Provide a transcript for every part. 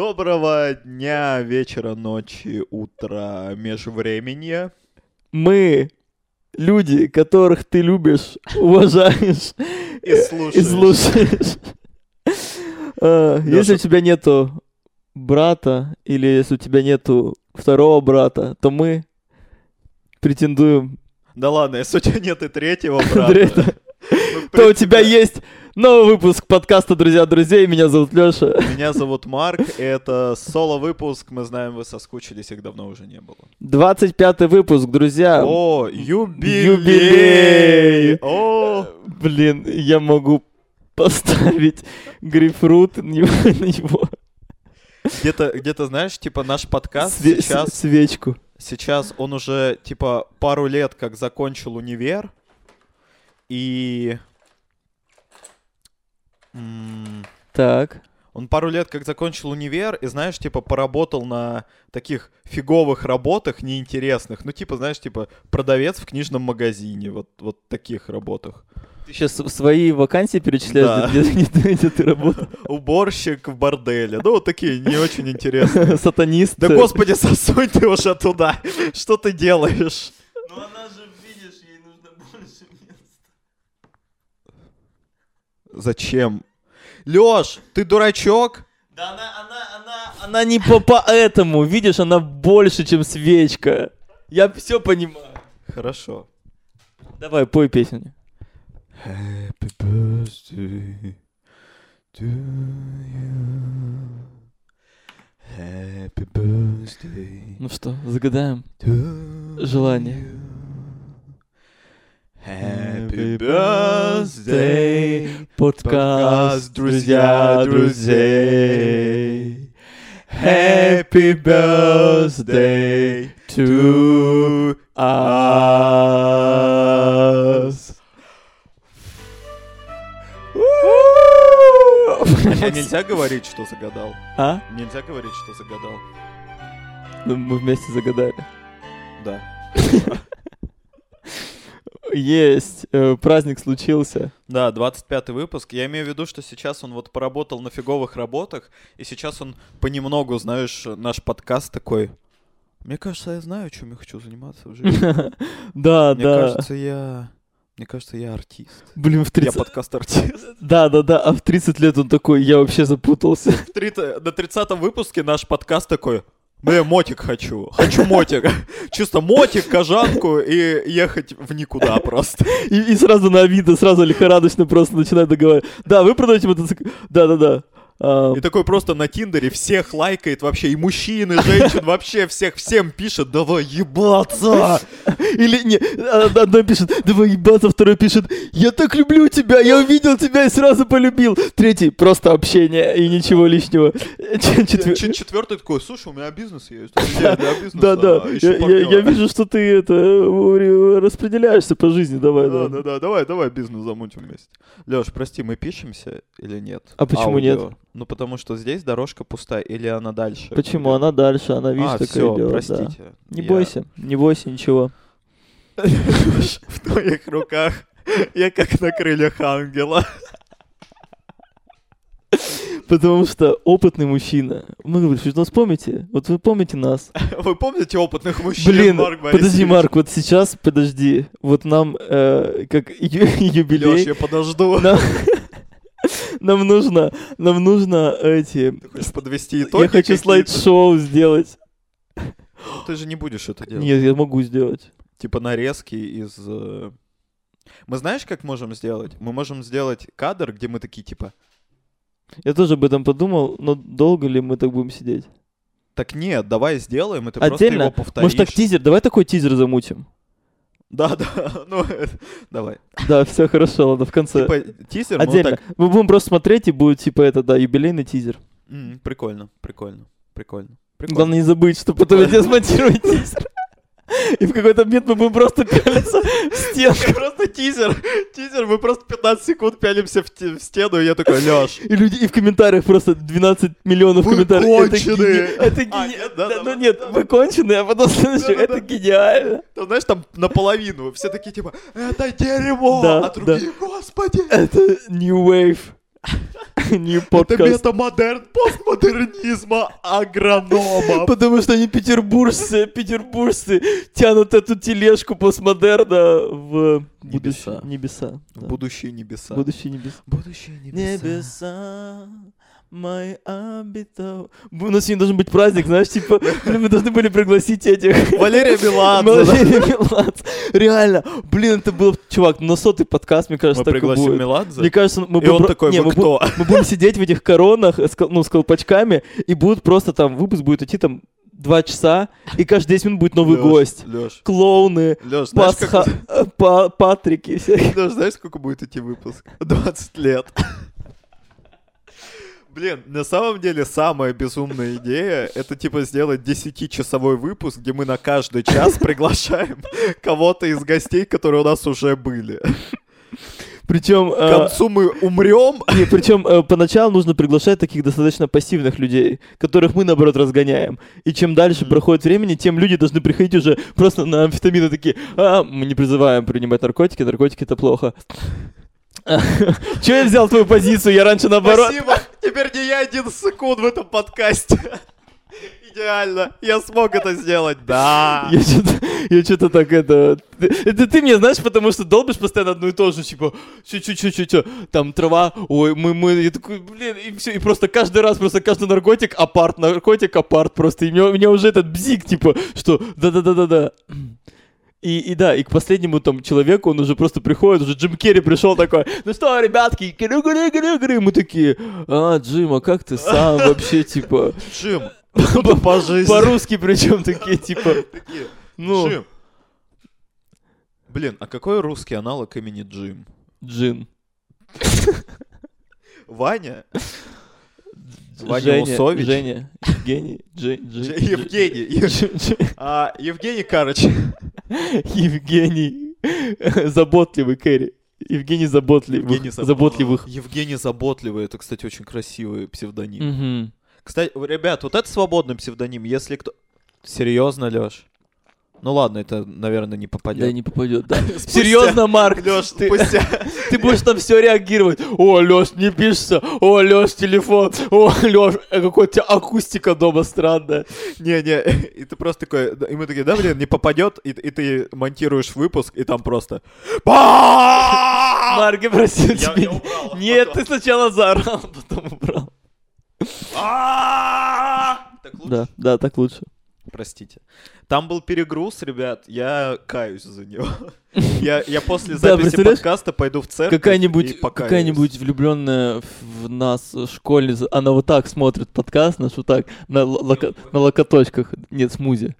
Доброго дня, вечера, ночи, утра, межвременья. Мы люди, которых ты любишь, уважаешь И слушаешь. и слушаешь. А, Если у тебя нету брата или если у тебя нету второго брата, то мы претендуем Да ладно, если у тебя нет и третьего брата. То у тебя есть новый выпуск подкаста «Друзья друзей». Меня зовут Лёша. Меня зовут Марк, это соло-выпуск, мы знаем, вы соскучились, их давно уже не было. 25 выпуск, друзья. О, юбилей! Юбилей! О, Блин, я могу поставить грейпфрут на него- где-то, где-то, знаешь, типа наш подкаст Све- сейчас, свечку. сейчас он уже, типа, пару лет как закончил универ, и... м, Так. Он пару лет как закончил универ, и, знаешь, типа, поработал на таких фиговых работах, неинтересных. Ну, типа, знаешь, типа, продавец в книжном магазине, вот, вот таких работах. Ты сейчас свои вакансии перечисляешь, Да. где, где- где ты работал? Уборщик в борделе. Ну, вот такие не очень интересные. Сатанист. Да, господи, сосунь ты уже туда. Что ты делаешь? Ну она же, видишь, ей нужно больше места. Зачем? Лёш, ты дурачок? Да она, она, она, она не по поэтому, видишь, она больше, чем свечка. Я все понимаю. Хорошо. Давай, пой песню. Happy birthday to you. Happy birthday Ну что, загадаем? Желание. you. Happy birthday, Подкаст, друзья, друзей. Happy birthday to us. А нельзя говорить, что загадал? А? Нельзя говорить, что загадал? Ну, мы вместе загадали. Да. Есть, э, праздник случился. Да, 25 выпуск. Я имею в виду, что сейчас он вот поработал на фиговых работах, и сейчас он понемногу, знаешь, наш подкаст такой... Мне кажется, я знаю, чем я хочу заниматься в жизни. Да, Мне да. кажется, я... Мне кажется, я артист. Блин, в Я 30... подкаст-артист. Да, да, да, а в 30 лет он такой, я вообще запутался. В тридцать- На 30 выпуске наш подкаст такой... Ну, я мотик хочу. Хочу мотик. Чисто мотик, кожанку и ехать в никуда просто. И, и сразу на Авито, сразу лихорадочно просто начинает договаривать. Да, вы продаете мотоцикл? Да, да, да. А, И такой просто на Тиндере всех лайкает вообще, и мужчин, и женщин, вообще всех всем пишет, давай ебаться. Или не, а, одно пишет, давай ебаться, второй пишет, я так люблю тебя, я увидел тебя и сразу полюбил. Третий, просто общение и ничего лишнего. Четвертый такой, слушай, у меня бизнес есть. Да, да, а, я, я- партнера». я вижу, что ты это э, распределяешься по жизни, давай, Да, да. да, да, давай, давай бизнес замутим вместе. Леш, прости, мы пишемся или нет? А почему Аудио. Ну, потому что здесь дорожка пустая, или она дальше? Почему? идет? Она дальше, она, видишь, А, такая все, идет, да. простите. Не Я- бойся, не бойся ничего. В твоих руках я как на крыльях ангела. Потому что опытный мужчина. Мы говорим, что вспомните, вот вы помните нас. Вы помните опытных мужчин, Блин, Марк подожди, Борисович? Марк, вот сейчас, подожди, вот нам э, как ю- Леш, юбилей, я подожду. нам, нам нужно, нам нужно эти, Ты хочешь подвести итоги я хочу слайд-шоу сделать. Ты же не будешь это делать. Нет, я могу сделать. Типа нарезки из... э, Мы знаешь, как можем сделать? Мы можем сделать кадр, где мы такие, типа... Я тоже об этом подумал, но долго ли мы так будем сидеть? Так нет, давай сделаем, и ты просто Отдельно? его повторишь. Может так тизер, давай такой тизер замутим. Да, да, ну, давай. Да, все хорошо, ладно, в конце. Типа тизер, вот Отдельно. так... Мы будем просто смотреть, и будет, типа, это, да, юбилейный тизер. М, Прикольно, прикольно, прикольно. прикольно. Главное не забыть, что потом я смонтирую тизер. И в какой-то момент мы будем просто пялиться в стенку. Просто тизер, тизер, мы просто 15 секунд пялимся в, те- в стену, и я такой, Лёш, И люди, и в комментариях просто 12 миллионов Вы комментариев. Конченые. Это А, гени- нет, да, да, да, Ну да, нет, да, вы конченые, а потом следующее. Да-да-да. Это гениально. Там, знаешь, там наполовину, все такие, типа, это дерьмо, Да, а другие, господи. Это New Wave. New Это Podcast. метамодерн постмодернизма агронома. Потому что они петербуржцы, петербуржцы тянут эту тележку постмодерна в. Небеса. Небеса. В да. будущие небеса. Будущие небеса. Будущие Небеса, мои обитов... У нас сегодня должен быть праздник, знаешь, типа, мы должны были пригласить этих... Валерия Меладзе. Валерия Меладзе. Реально, блин, это был, чувак, на сотый подкаст, мне кажется, Мы так и пригласим будет. Меладзе? Мне кажется, мы И он такой, не, «Вы мы кто?» Мы будем сидеть в этих коронах, ну, с колпачками, и будут просто там, выпуск будет идти там два часа, и каждые 10 минут будет новый Лёш, гость. Лёш, Клоуны, знаешь, Пасха, как... э, Па- Патрики, всякие. Лёш, знаешь, сколько будет идти выпуск? 20 лет. Блин, на самом деле самая безумная идея это типа сделать 10-часовой выпуск, где мы на каждый час приглашаем кого-то из гостей, которые у нас уже были. Причем... К э, концу мы умрем. Не, причем э, поначалу нужно приглашать таких достаточно пассивных людей, которых мы, наоборот, разгоняем. И чем дальше проходит времени, тем люди должны приходить уже просто на амфетамины такие, а, мы не призываем принимать наркотики, наркотики это плохо. Че я взял твою позицию? Я раньше наоборот... Спасибо. Теперь не я один секунд в этом подкасте. Идеально. Я смог это сделать. Да. Я что-то, я что-то так это... Это ты мне, знаешь, потому что долбишь постоянно одно и то же, типа, чё-чё-чё-чё, там трава, ой, мы, мы, я такой, блин, и все, и просто каждый раз, просто каждый наркотик апарт, наркотик апарт, просто, и мне, мне уже этот бзик, типа, что, да-да-да-да-да. И, и да, и к последнему там человеку он уже просто приходит, уже Джим Керри пришел такой, ну что, ребятки, гры-гры-гры-гры, мы такие, а, Джим, а как ты сам вообще, типа, Джим, откуда по жизни? по-русски причем такие, типа, ну, Джим. Блин, а какой русский аналог имени Джим? Джин. Ваня? Ваня Женя, Усович? Женя, Евгений, Евгений. Джи- Джи- А, Евгений Карыч. Евгений, заботливый Кэрри. Евгений заботливых. Евгений Заб- заботливых. Евгений Заботливый. Это, кстати, очень красивый псевдоним. Мгм. Кстати, ребят, вот это свободный псевдоним. Если кто... Серьезно, Лёш? Ну ладно, это, наверное, не попадет. Да не попадет, да. Серьезно, Марк, Лёш, ты- ты будешь там все реагировать. О, Леш, не пишется. О, Леш, телефон. О, Леш, какой у тебя акустика дома странная. Не-не, и ты просто такой... И мы такие, да, блин, не попадет, и, и ты монтируешь выпуск, и там просто... Марк, я просил тебя. а Нет, ты сначала заорал, потом убрал. А! Так лучше? Да, да, так лучше. Простите. Там был перегруз, ребят, я каюсь за него. Я, я после Да, записи представляешь, подкаста пойду в церковь и Какая-нибудь, покаюсь. какая-нибудь влюбленная в нас школьница, она вот так смотрит подкаст наш, вот так, на, локо- на локоточках, нет, смузи.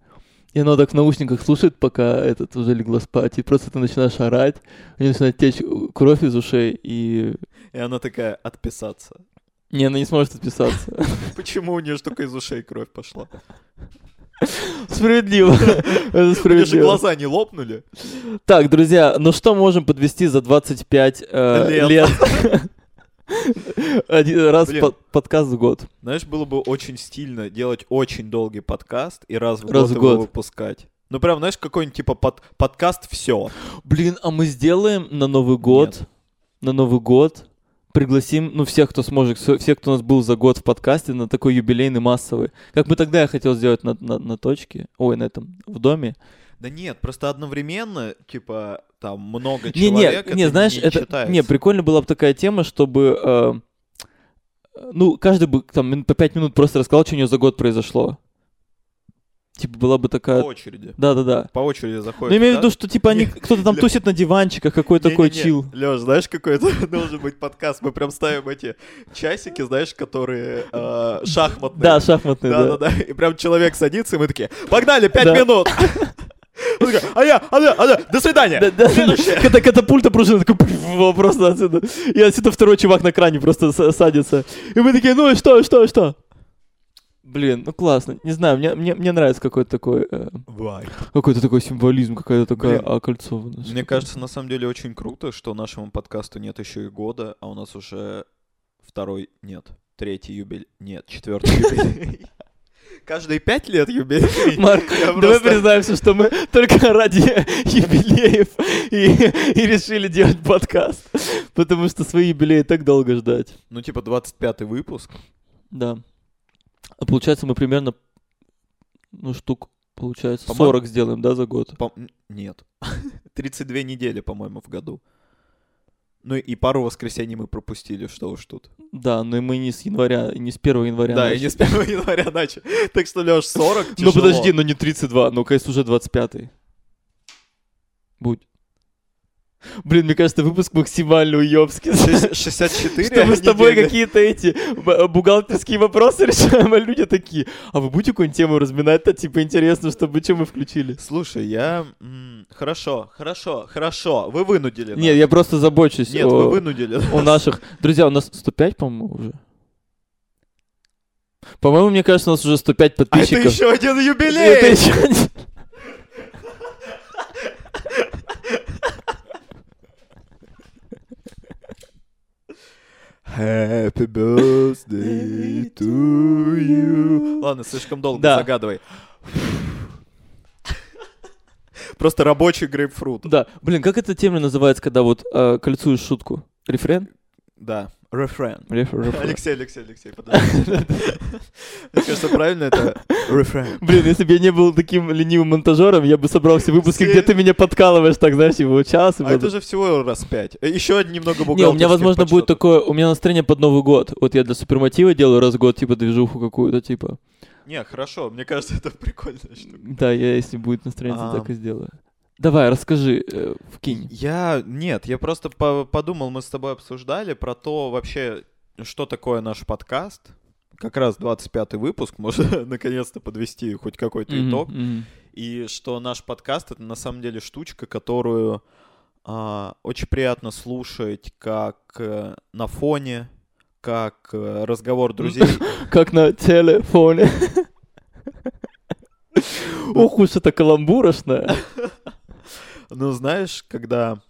И она так в наушниках слушает, пока этот уже легла спать, и просто ты начинаешь орать, у нее начинает течь кровь из ушей, и... И она такая, отписаться. Не, она не сможет отписаться. Почему у нее только из ушей кровь пошла? Справедливо. Это справедливо. глаза не лопнули? Так, друзья, ну что можем подвести за 25 э, Лет. Один раз Блин. под- подкаст в год. Знаешь, было бы очень стильно делать очень долгий подкаст и раз в Раз год в его год. выпускать. Ну прям, знаешь, какой-нибудь типа под, подкаст все. Блин, а мы сделаем на Новый год, Нет. на Новый год пригласим, ну, всех, кто сможет, все- всех, кто у нас был за год в подкасте, на такой юбилейный массовый. Как мы тогда я хотел сделать на, на, на точке, ой, на этом, в доме. Да нет, просто одновременно, типа, там много Не, человек. не, не, это знаешь, не это, считается. не, прикольно была бы такая тема, чтобы, э, ну, каждый бы там по пять минут просто рассказал, что у него за год произошло. Типа была бы По такая... очереди. Да-да-да. По очереди заходит. Ну, имею в виду, что типа они, кто-то там тусит на диванчиках, какой такой чил. Леш, знаешь, какой это должен быть подкаст? Мы прям ставим эти часики, знаешь, которые э, шахматные. Да, шахматный, да. да, да, да. И прям человек садится, и мы такие, погнали, пять минут. А я, а я, а я, до свидания. Да, да, Когда катапульта пружина, такой просто отсюда. И отсюда второй чувак на кране просто садится. И мы такие, ну и что, что, что? Блин, ну классно. Не знаю, мне, мне, мне нравится какой-то такой, э, какой-то такой символизм, какая-то такая Блин, окольцованность. Мне кажется, на самом деле очень круто, что нашему подкасту нет еще и года, а у нас уже второй, нет, третий юбилей, нет, четвертый юбилей. Каждые пять лет юбилей. Марк, давай признаемся, что мы только ради юбилеев и, и решили делать подкаст. Потому что свои юбилеи так долго ждать. Ну, типа 25-й выпуск. Да. А получается, мы примерно, ну, штук, получается, По-моему- 40 сделаем, да, за год? По- Нет. 32 недели, по-моему, в году. Ну и пару воскресений мы пропустили, что уж тут. Да, но и мы не с января, не с 1 января. Да, и начали. не с 1 января начали. Так что, Лёш, 40 Ну подожди, ну не 32, ну конечно уже 25 Будь. Блин, мне кажется, выпуск максимально уёбский. Шесть- 64 Что мы с тобой какие-то эти б- бухгалтерские вопросы решаем, а люди такие, а вы будете какую-нибудь тему разминать-то, типа, интересно, чтобы что мы включили? Слушай, я... Хорошо, хорошо, хорошо. Вы вынудили Нет, я просто забочусь. Нет, вы вынудили нас. наших... Друзья, у нас 105, по-моему, уже. По-моему, мне кажется, у нас уже 105 А это подписчиков. еще один юбилей! это еще один- Happy birthday to you. Ладно, слишком долго, Да. загадывай. Просто рабочий грейпфрут. Да, блин, как эта тема называется, когда вот э, кольцуешь шутку? Рефрен? Да, рефрен. Алексей, Алексей, Алексей, подожди. Мне кажется, правильно это рефрен. Блин, если бы я не был таким ленивым монтажером, я бы собрал все выпуски, где ты меня подкалываешь, так, знаешь, его час. А это же всего раз пять. Э, Еще немного Не, бухгалтерских у меня, возможно, будет такое, у меня настроение под Новый год. Вот я для супермотива делаю раз в год, типа, движуху какую-то, типа. Не, хорошо, мне кажется, это прикольная штука. Да, я, если будет настроение, А. так и сделаю. Давай, расскажи, э, вкинь. Я... Нет, я просто по- подумал, мы с тобой обсуждали про то вообще, что такое наш подкаст. Как раз 25-й выпуск, можно наконец-то подвести хоть какой-то Мгм, итог. мгм. И что наш подкаст — это на самом деле штучка, которую а, очень приятно слушать как э, на фоне, как э, разговор друзей. Как на телефоне. Ох уж это каламбурошная. Ну, знаешь, когда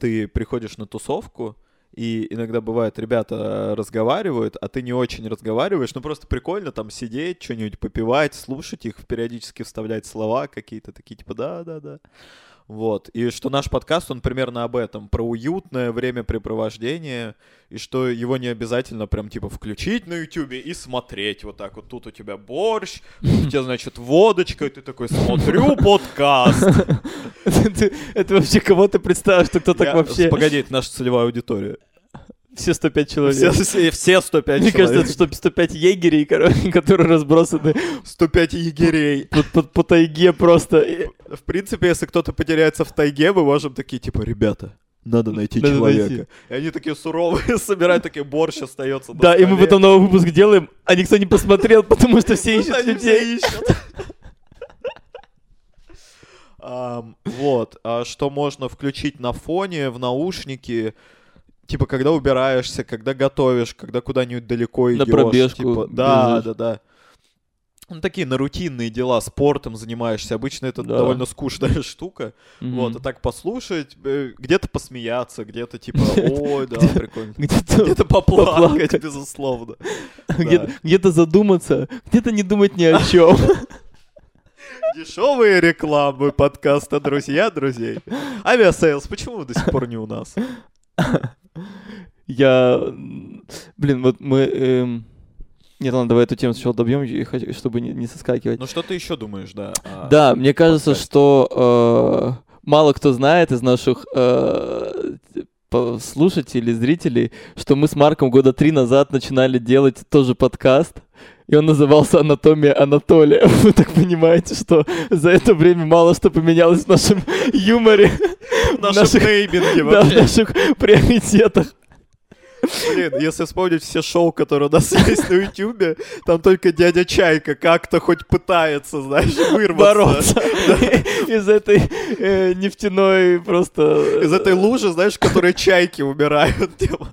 ты приходишь на тусовку, и иногда бывает, ребята разговаривают, а ты не очень разговариваешь, ну просто прикольно там сидеть, что-нибудь попивать, слушать их, периодически вставлять слова какие-то такие, типа да-да-да. Вот. И что наш подкаст, он примерно об этом, про уютное времяпрепровождение, и что его не обязательно прям типа включить на ютюбе и смотреть вот так вот. Тут у тебя борщ, тут у тебя, значит, водочка, и ты такой, смотрю подкаст. Это вообще кого ты представил, что кто так вообще... Погоди, это наша целевая аудитория. Все 105 человек. Все, все, все 105 Мне человек. кажется, это что 105 егерей, короче, которые разбросаны 105 егерей. по, по- по тайге просто. В принципе, если кто-то потеряется в тайге, мы можем такие, типа, ребята, надо найти Надо человека. найти. И они такие суровые, собирают, такие, борщ остается Да, и мы столе. потом новый выпуск делаем, а никто не посмотрел, потому что все ищут людей. все ищут. Ам, Вот, а что можно включить на фоне, в наушники, типа, когда убираешься, когда готовишь, когда куда-нибудь далеко На идешь. пробежку типа, да, бежишь. да, да. Ну, такие на рутинные дела, спортом занимаешься. Обычно это Да. довольно скучная штука. Мгм. Вот, а так послушать, э, где-то посмеяться, где-то типа, ой, да, прикольно. Где-то поплакать, безусловно. где-то- где-то задуматься, где-то не думать ни о чем. Дешевые рекламы подкаста «Друзья друзей». Aviasales, почему до сих пор не у нас? Я, блин, вот мы... эм, Нет, ладно, давай эту тему сначала добьем, чтобы не, не соскакивать. Ну что ты еще думаешь, да? о- Да, мне кажется, подкасте? что э, мало кто знает из наших э, слушателей, зрителей, что мы с Марком года три назад начинали делать тоже подкаст, и он назывался «Анатомия Анатолия». Вы так понимаете, что за это время мало что поменялось в нашем юморе, В нашем наших- нейминге да, в наших приоритетах. Блин, если вспомнить все шоу, которые у нас есть на Ютубе, там только дядя Чайка как-то хоть пытается, знаешь, вырваться. бороться из этой э, нефтяной просто... Из этой лужи, знаешь, в которой чайки умирают. типа.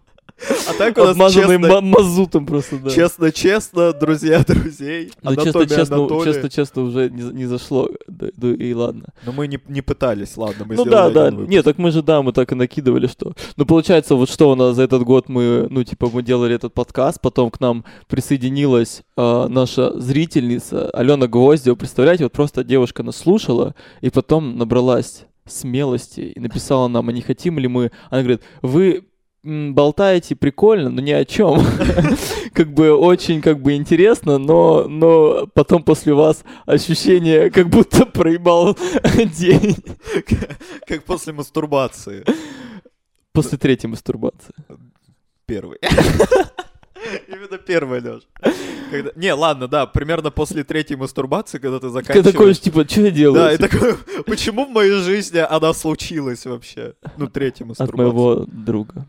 А так у нас Обмазанный честно, ма- мазутом просто, да. честно-честно, друзья друзей, Ну, честно-честно, честно-честно уже не, не зашло, да, да и ладно. Но мы не, не пытались, ладно, мы ну да, да, выпуск. нет, так мы же, да, мы так и накидывали, что... Ну, получается, вот что у нас за этот год мы, ну, типа, мы делали этот подкаст, потом к нам присоединилась а, наша зрительница Алена Гвоздева, представляете, вот просто девушка нас слушала, и потом набралась смелости и написала нам, а не хотим ли мы... Она говорит, вы болтаете прикольно, но ни о чем. Как бы очень как бы интересно, но, но потом после вас ощущение, как будто проебал день. Как после мастурбации. После третьей мастурбации. Первый. Именно первый, Лёш. Когда... Не, ладно, да, примерно после третьей мастурбации, когда ты Ты заканчиваешь... такой, типа, что я делаю? Да, и такой, почему в моей жизни она случилась вообще? Ну, третья От мастурбация. моего друга.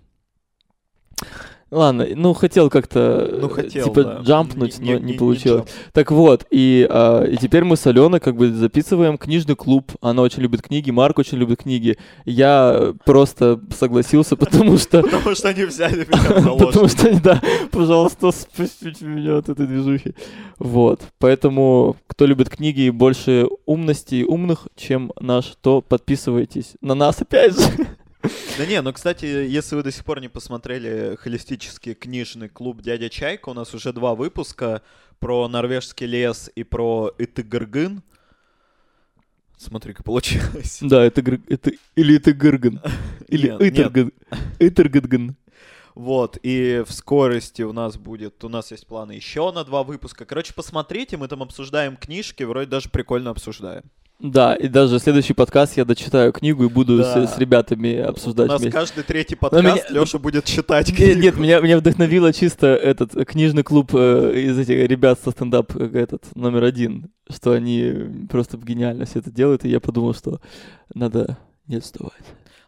Ладно, ну хотел как-то Ну, хотел, типа да. джампнуть, Не- но не- не не получилось. джамп. Так вот, и, а, и теперь мы с Аленой как бы записываем книжный клуб. Она очень любит книги, Марк очень любит книги. Я просто согласился, потому что... Потому что они взяли меня Потому что, да, пожалуйста, спустите меня от этой движухи. Вот. Поэтому, кто любит книги и больше умности и умных, чем наш, то подписывайтесь на нас опять же. Да не, ну, кстати, если вы до сих пор не посмотрели холистический книжный клуб «Дядя Чайка», у нас уже два выпуска про норвежский лес и про Итыгыргын. Смотри-ка, получилось. Да, это, это или это Гырган, или. Итергадган. Вот, и в скорости у нас будет, у нас есть планы еще на два выпуска. Короче, посмотрите, мы там обсуждаем книжки, вроде даже прикольно обсуждаем. Да, и даже следующий подкаст я дочитаю книгу и буду Да. с, с ребятами У обсуждать нас вместе. каждый третий Но подкаст меня- Леша будет читать Нет, книгу. нет, меня, меня вдохновило чисто этот книжный клуб э, из этих ребят со стендап э, этот номер один, что они просто гениально все это делают, и я подумал, что надо не отставать.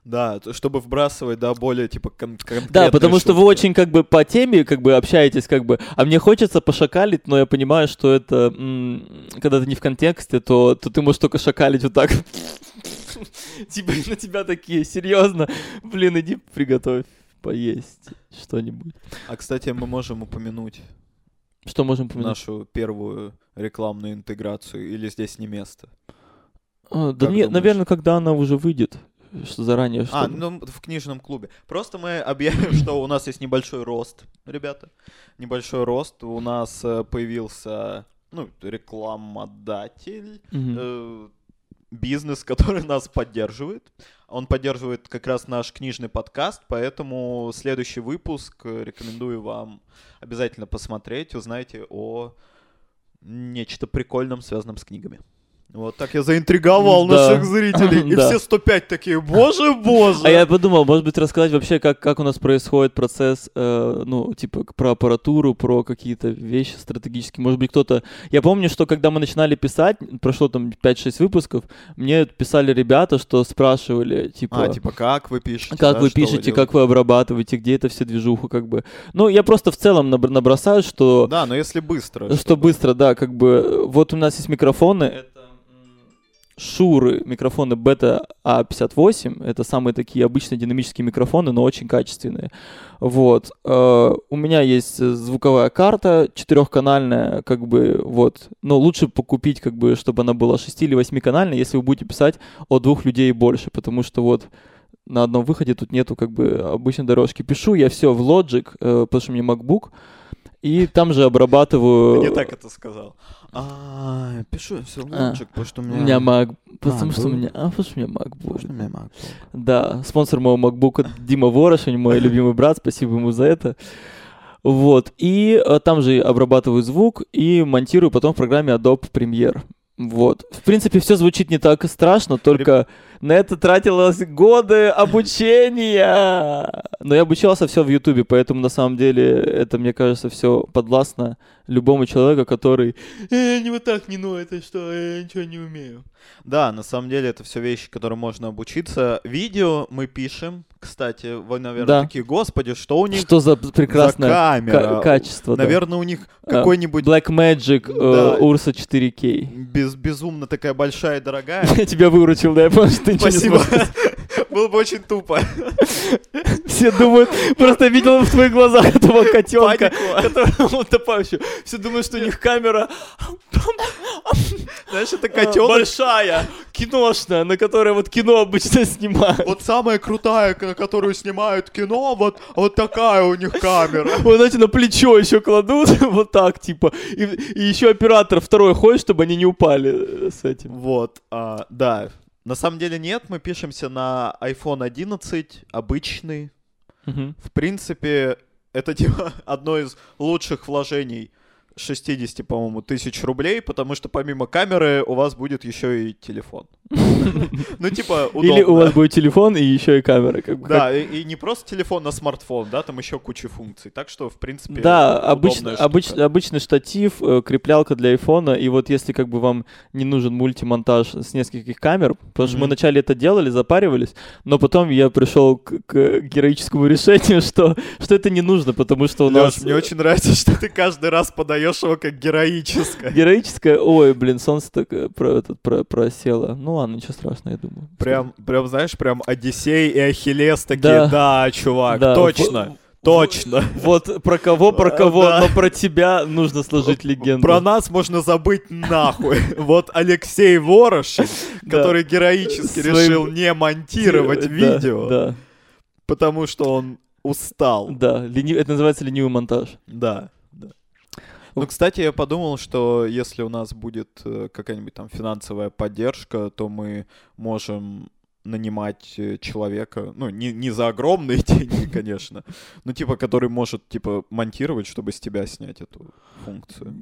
Да, чтобы вбрасывать, да, более, типа, кон- конкретные Да, потому что вы очень как бы по теме как бы общаетесь, как бы, а мне хочется пошакалить, но я понимаю, что это, м, когда ты не в контексте, то, то ты можешь только шакалить вот так. Типа на тебя такие, серьезно, блин, иди приготовь поесть что-нибудь. А, кстати, мы можем упомянуть Что можем помянуть? нашу первую рекламную интеграцию, или здесь не место? А, да думаешь? наверное, когда она уже выйдет, что заранее. А, чтобы- ну, в книжном клубе. Просто мы объявим, что у нас есть небольшой рост, ребята. Небольшой рост. У нас э, появился, ну, рекламодатель, э, бизнес, который нас поддерживает. Он поддерживает как раз наш книжный подкаст, поэтому следующий выпуск э, рекомендую вам обязательно посмотреть, узнаете о нечто прикольном, связанном с книгами. Вот так я заинтриговал Да. наших зрителей. И Да. все 105 такие, боже, боже. А я подумал, может быть, рассказать вообще, как, как у нас происходит процесс, э, ну, типа, про аппаратуру, про какие-то вещи стратегические. Может быть, кто-то... Я помню, что когда мы начинали писать, прошло там 5-6 выпусков, мне писали ребята, что спрашивали, типа... А, типа, как вы пишете? Как да, вы что пишете, делаете? как вы обрабатываете, где это все движуху, как бы. Ну, я просто в целом набр- набросаю, что Да, но если быстро. что чтобы- быстро, да, как бы, вот у нас есть микрофоны, Шуры, микрофоны Бета А58, это самые такие обычные динамические микрофоны, но очень качественные. Вот. Э, у меня есть э, звуковая карта четырехканальная, как бы, вот. Но лучше покупить, как бы, чтобы она была 6 или 8-канальная, если вы будете писать от двух людей больше, потому что вот на одном выходе тут нету как бы обычной дорожки. Пишу я все в Logic, э, потому что у меня MacBook, и там же обрабатываю... Ты не так это сказал. А, пишу все А, лучик, потому что у У меня... меня Mac, потому что у меня, а, потому что у меня Потому MacBook. что у меня MacBook. Да, спонсор моего MacBook Дима Ворошень, мой любимый брат, спасибо ему за это. Вот, и э, там же обрабатываю звук и монтирую потом в программе Adobe Premiere. Вот. В принципе, все звучит не так страшно, только на это тратилось годы обучения. Но я обучался все в Ютубе, поэтому на самом деле это, мне кажется, все подвластно любому человеку, который «Э, не вот так не ну, это что, я ничего не умею. Да, на самом деле это все вещи, которые можно обучиться. Видео мы пишем. Кстати, вы, наверное, Да. такие, господи, что у них Что за прекрасное за ка- камера? качество. да. Наверное, у них А, какой-нибудь Black Magic э, Да. Ursa 4K. без, безумно такая большая и дорогая. Я тебя выручил, да, я что ты ничего не Спасибо. сможешь. Было бы очень тупо. Все думают, просто видел в твоих глазах этого котенка, который утопающий. Все думают, что у них камера Знаешь, это а, котенок. большая, киношная, на которой вот кино обычно снимают. Вот самая крутая, на которую снимают кино, вот, вот такая у них камера. Вот, знаете, на плечо еще кладут, вот так, типа. И, и еще оператор второй ходит, чтобы они не упали э, с этим. Вот, а, да. На самом деле нет, мы пишемся на iPhone 11, обычный. Мгм. В принципе, это типа одно из лучших вложений 60, по-моему, тысяч рублей, потому что помимо камеры у вас будет еще и телефон. Ну, типа, Или у вас удобно. будет телефон и еще и камера, как бы. Да, и и не просто телефон, а смартфон, да, там еще куча функций. Так что, в принципе, Да, обычно, обычный штатив, э, креплялка для айфона, и вот если как бы вам не нужен мультимонтаж с нескольких камер, потому что мы вначале это делали, запаривались, но потом я пришел к, к героическому решению, что, что это не нужно, потому что у нас... мне очень нравится, что ты каждый раз подаешь его как героическое. Героическое, ой, блин, солнце так э, про, этот, про, просело. Ну ладно, ничего страшного, я думаю. Прям, прям, знаешь, прям Одиссей и Ахиллес такие, Да. да, чувак, Да, точно, точно. Вот про кого, про кого, Да. но про тебя нужно сложить легенду. Про нас можно забыть нахуй. Вот Алексей Ворошин, который героически решил не монтировать видео, потому что он устал. да, это называется ленивый монтаж. Да. Ну, кстати, я подумал, что если у нас будет э, какая-нибудь там финансовая поддержка, то мы можем нанимать э, человека, ну, не, не за огромные деньги, конечно, но типа, который может, типа, монтировать, чтобы с тебя снять эту функцию.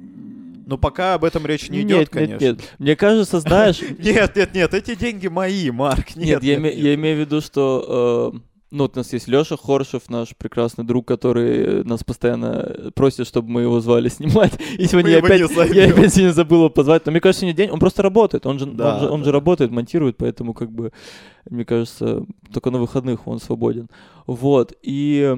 Но пока об этом речь не идет, нет, конечно. Нет, нет. Мне кажется, знаешь... Нет, нет, нет, эти деньги мои, Марк. Нет, Нет, я, нет, име- нет. я имею в виду, что... ну, вот у нас есть Лёша Хоршев, наш прекрасный друг, который нас постоянно просит, чтобы мы его звали снимать. И сегодня я опять, я опять сегодня забыл его позвать. Но мне кажется, сегодня день, он просто работает. Он же, Да, он же, он да. же работает, монтирует, поэтому как бы, мне кажется, только на выходных он свободен. Вот. И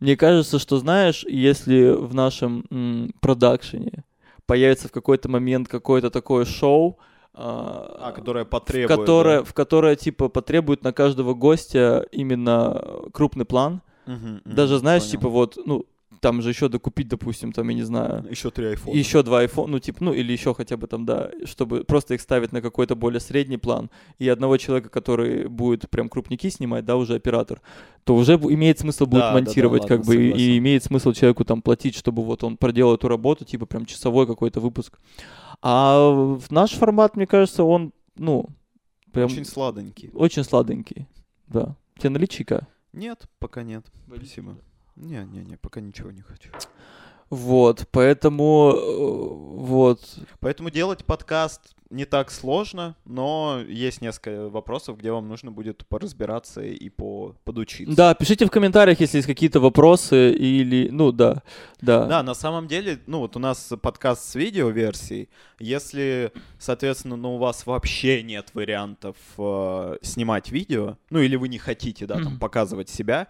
мне кажется, что, знаешь, если в нашем м, продакшене появится в какой-то момент какое-то такое шоу, а, А, которая в потребует. которое, да. в которое, типа, потребует на каждого гостя именно крупный план. Мгм, мгм, Даже, знаешь, понял. типа, вот, ну, там же еще докупить, допустим, там, я не знаю, Еще три айфона. еще два iPhone, ну, типа, ну, или еще хотя бы там, да, чтобы просто их ставить на какой-то более средний план, и одного человека, который будет прям крупники снимать, да, уже оператор, то уже имеет смысл будет Да, да, да, монтировать, как ладно, бы, согласен. и имеет смысл человеку там платить, чтобы вот он проделал эту работу, типа, прям часовой какой-то выпуск. А в наш формат, мне кажется, он, ну, прям Очень сладенький. очень сладенький, да. Тебе налить чайка? Нет, пока нет. Спасибо. Не, не, не, пока ничего не хочу. Вот, поэтому, э, вот, Поэтому делать подкаст не так сложно, но есть несколько вопросов, где вам нужно будет поразбираться и по подучиться. Да, пишите в комментариях, если есть какие-то вопросы или, ну да, да. Да, на самом деле, ну вот у нас подкаст с видеоверсией. Если, соответственно, ну у вас вообще нет вариантов э, снимать видео, ну или вы не хотите, да, там показывать себя,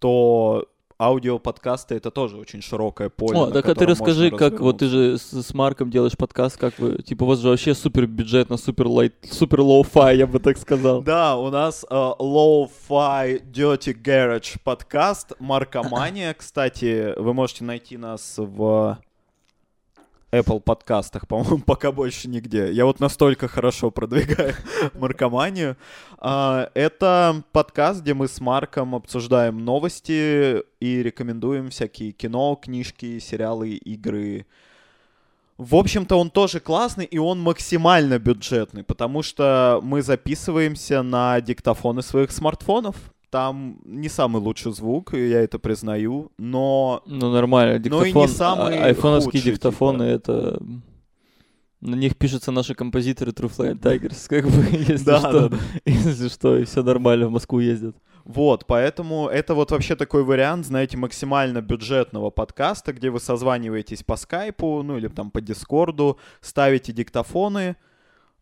то аудиоподкасты это тоже очень широкое поле. О, так а ты расскажи, как вот ты же с, с Марком делаешь подкаст, как вы, типа у вас же вообще супер бюджетно, супер light, супер lo-fi, я бы так сказал. Да, у нас э, Lo-Fi Dirty Garage подкаст Маркомания. Кстати, вы можете найти нас в Apple подкастах, по-моему, пока больше нигде. Я вот настолько хорошо продвигаю Маркоманию. А, Это подкаст, где мы с Марком обсуждаем новости и рекомендуем всякие кино, книжки, сериалы, игры. В общем-то, он тоже классный, и он максимально бюджетный, потому что мы записываемся на диктофоны своих смартфонов. Там не самый лучший звук, я это признаю, но Ну нормально, Ну и не диктофон, самый а- айфоновские худший, диктофоны, это... На них пишутся наши композиторы True Flying Tigers, как бы, если Да, что. да, да. Если что, и все нормально, в Москву ездят. Вот, поэтому это вот вообще такой вариант, знаете, максимально бюджетного подкаста, где вы созваниваетесь по скайпу, ну или там по дискорду, ставите диктофоны,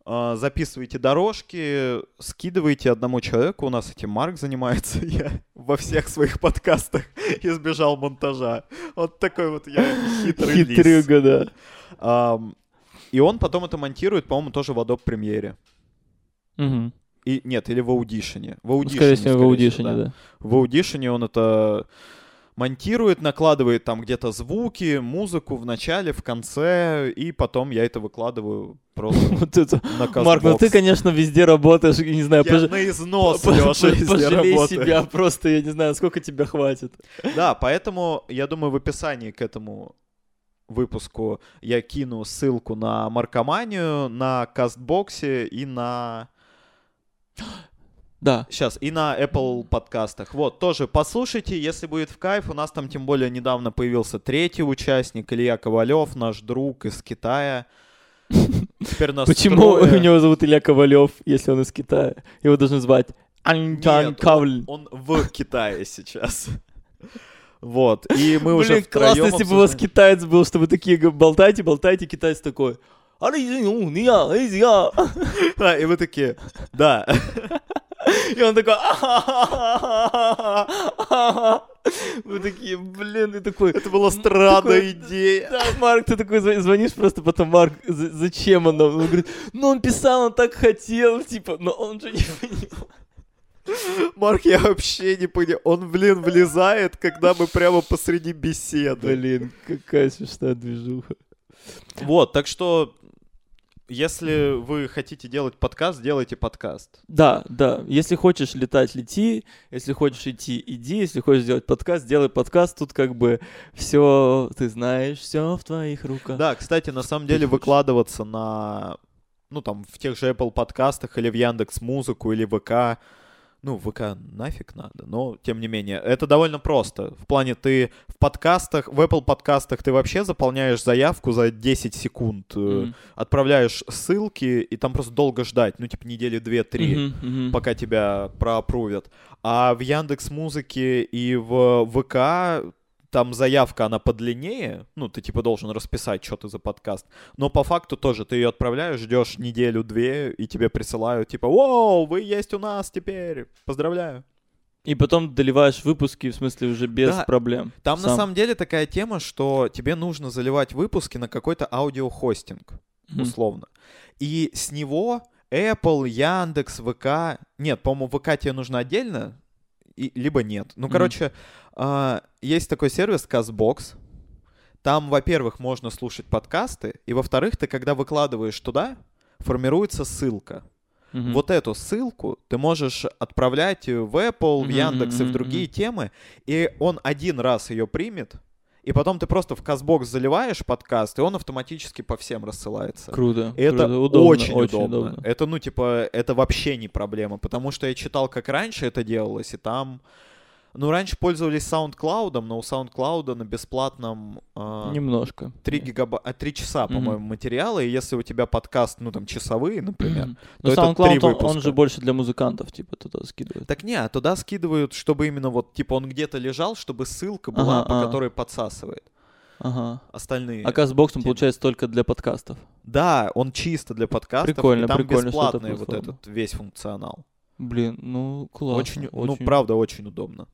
а, записываете дорожки, скидываете одному человеку, у нас этим Марк занимается, я во всех своих подкастах избежал монтажа. Вот такой вот я хитрый лис. Хитрюга, да. Ам, И он потом это монтирует, по-моему, тоже в Adobe Premiere. Мгм. И, нет, или в аудишене. В Ну, аудишене, Скорее всего, в аудишене, да. В аудишене он это монтирует, накладывает там где-то звуки, музыку в начале, в конце, и потом я это выкладываю просто Вот это. на Марк, ну ты, конечно, везде работаешь, я не знаю, Я пож- на износ, по- Лёша, по- пожалей работаю. себя просто, я не знаю, сколько тебя хватит. Да, поэтому я думаю, в описании к этому выпуску я кину ссылку на Маркоманию, на Кастбоксе и на... Да. Сейчас, и на Apple подкастах. Вот, тоже послушайте, если будет в кайф. У нас там тем более недавно появился третий участник, Илья Ковалев, наш друг из Китая. Теперь нас Почему трое. у него зовут Илья Ковалев, если он из Китая? Его должны звать Анчан Кавль. Он в Китае сейчас. Вот, и мы уже Блин, классно, если бы у вас китаец был, что вы такие болтаете, болтаете, китаец такой. «А, ну, не я, не я». Да, и вы такие, да. И он такой... Вы такие, блин, и такой... Это была странная идея. Да, Марк, ты такой зв- звонишь просто потом, Марк, за- зачем он нам? Он говорит, ну он писал, он так хотел, типа, но он же не понимал. Марк, я вообще не понял. Он, блин, влезает, когда мы прямо посреди беседы. Блин, какая смешная движуха. Вот, так что, если вы хотите делать подкаст, делайте подкаст. Да, да. Если хочешь летать, лети. Если хочешь идти, иди. Если хочешь сделать подкаст, делай подкаст. Тут как бы все, ты знаешь, все в твоих руках. Да, кстати, на самом деле выкладываться на, ну там, в тех же Apple подкастах или в Яндекс Музыку или ВК, ну, ВК нафиг надо, но тем не менее, это довольно просто. В плане ты в подкастах, в Apple подкастах ты вообще заполняешь заявку за 10 секунд, Мгм. отправляешь ссылки, и там просто долго ждать, ну, типа недели 2-3. Мгм, мгм. пока тебя проапрувят. А в Яндекс Музыке и в ВК там заявка, она подлиннее, ну, ты типа должен расписать, что ты за подкаст, но по факту тоже ты ее отправляешь, ждешь неделю-две, и тебе присылают, типа, «Воу, вы есть у нас теперь, поздравляю». И потом доливаешь выпуски, в смысле, уже без Да. проблем. Там на Сам. самом деле такая тема, что тебе нужно заливать выпуски на какой-то аудиохостинг, Мгм. условно. И с него Apple, Яндекс, ВК... Нет, по-моему, ВК тебе нужно отдельно, и... либо нет. Ну, Мгм. короче, а, есть такой сервис CastBox. Там, во-первых, можно слушать подкасты, и, во-вторых, ты, когда выкладываешь туда, формируется ссылка. Мгм. Вот эту ссылку ты можешь отправлять в Apple, в Яндекс и в другие мгм. темы, и он один раз ее примет, и потом ты просто в Казбокс заливаешь подкаст, и он автоматически по всем рассылается. Круто. И это круто, удобно, очень, удобно. удобно. Это, ну, типа, это вообще не проблема, потому что я читал, как раньше это делалось, и там... Ну, раньше пользовались SoundCloud, но у SoundCloud на бесплатном... а, Немножко. 3 гигаба... а, 3 часа, Мгм. по-моему, материала, и если у тебя подкаст, ну, там, часовые, например, Мгм. то Но это три SoundCloud, он, он же больше для музыкантов, типа, туда скидывает. Так не, а туда скидывают, чтобы именно вот, типа, он где-то лежал, чтобы ссылка была, Ага, по ага. которой подсасывает Ага. остальные. А Castbox, он, темы. получается, только для подкастов. Да, он чисто для подкастов, Прикольно, и там прикольно, бесплатный вот этот весь функционал. Блин, ну, классно. Очень, ну, правда, очень удобно.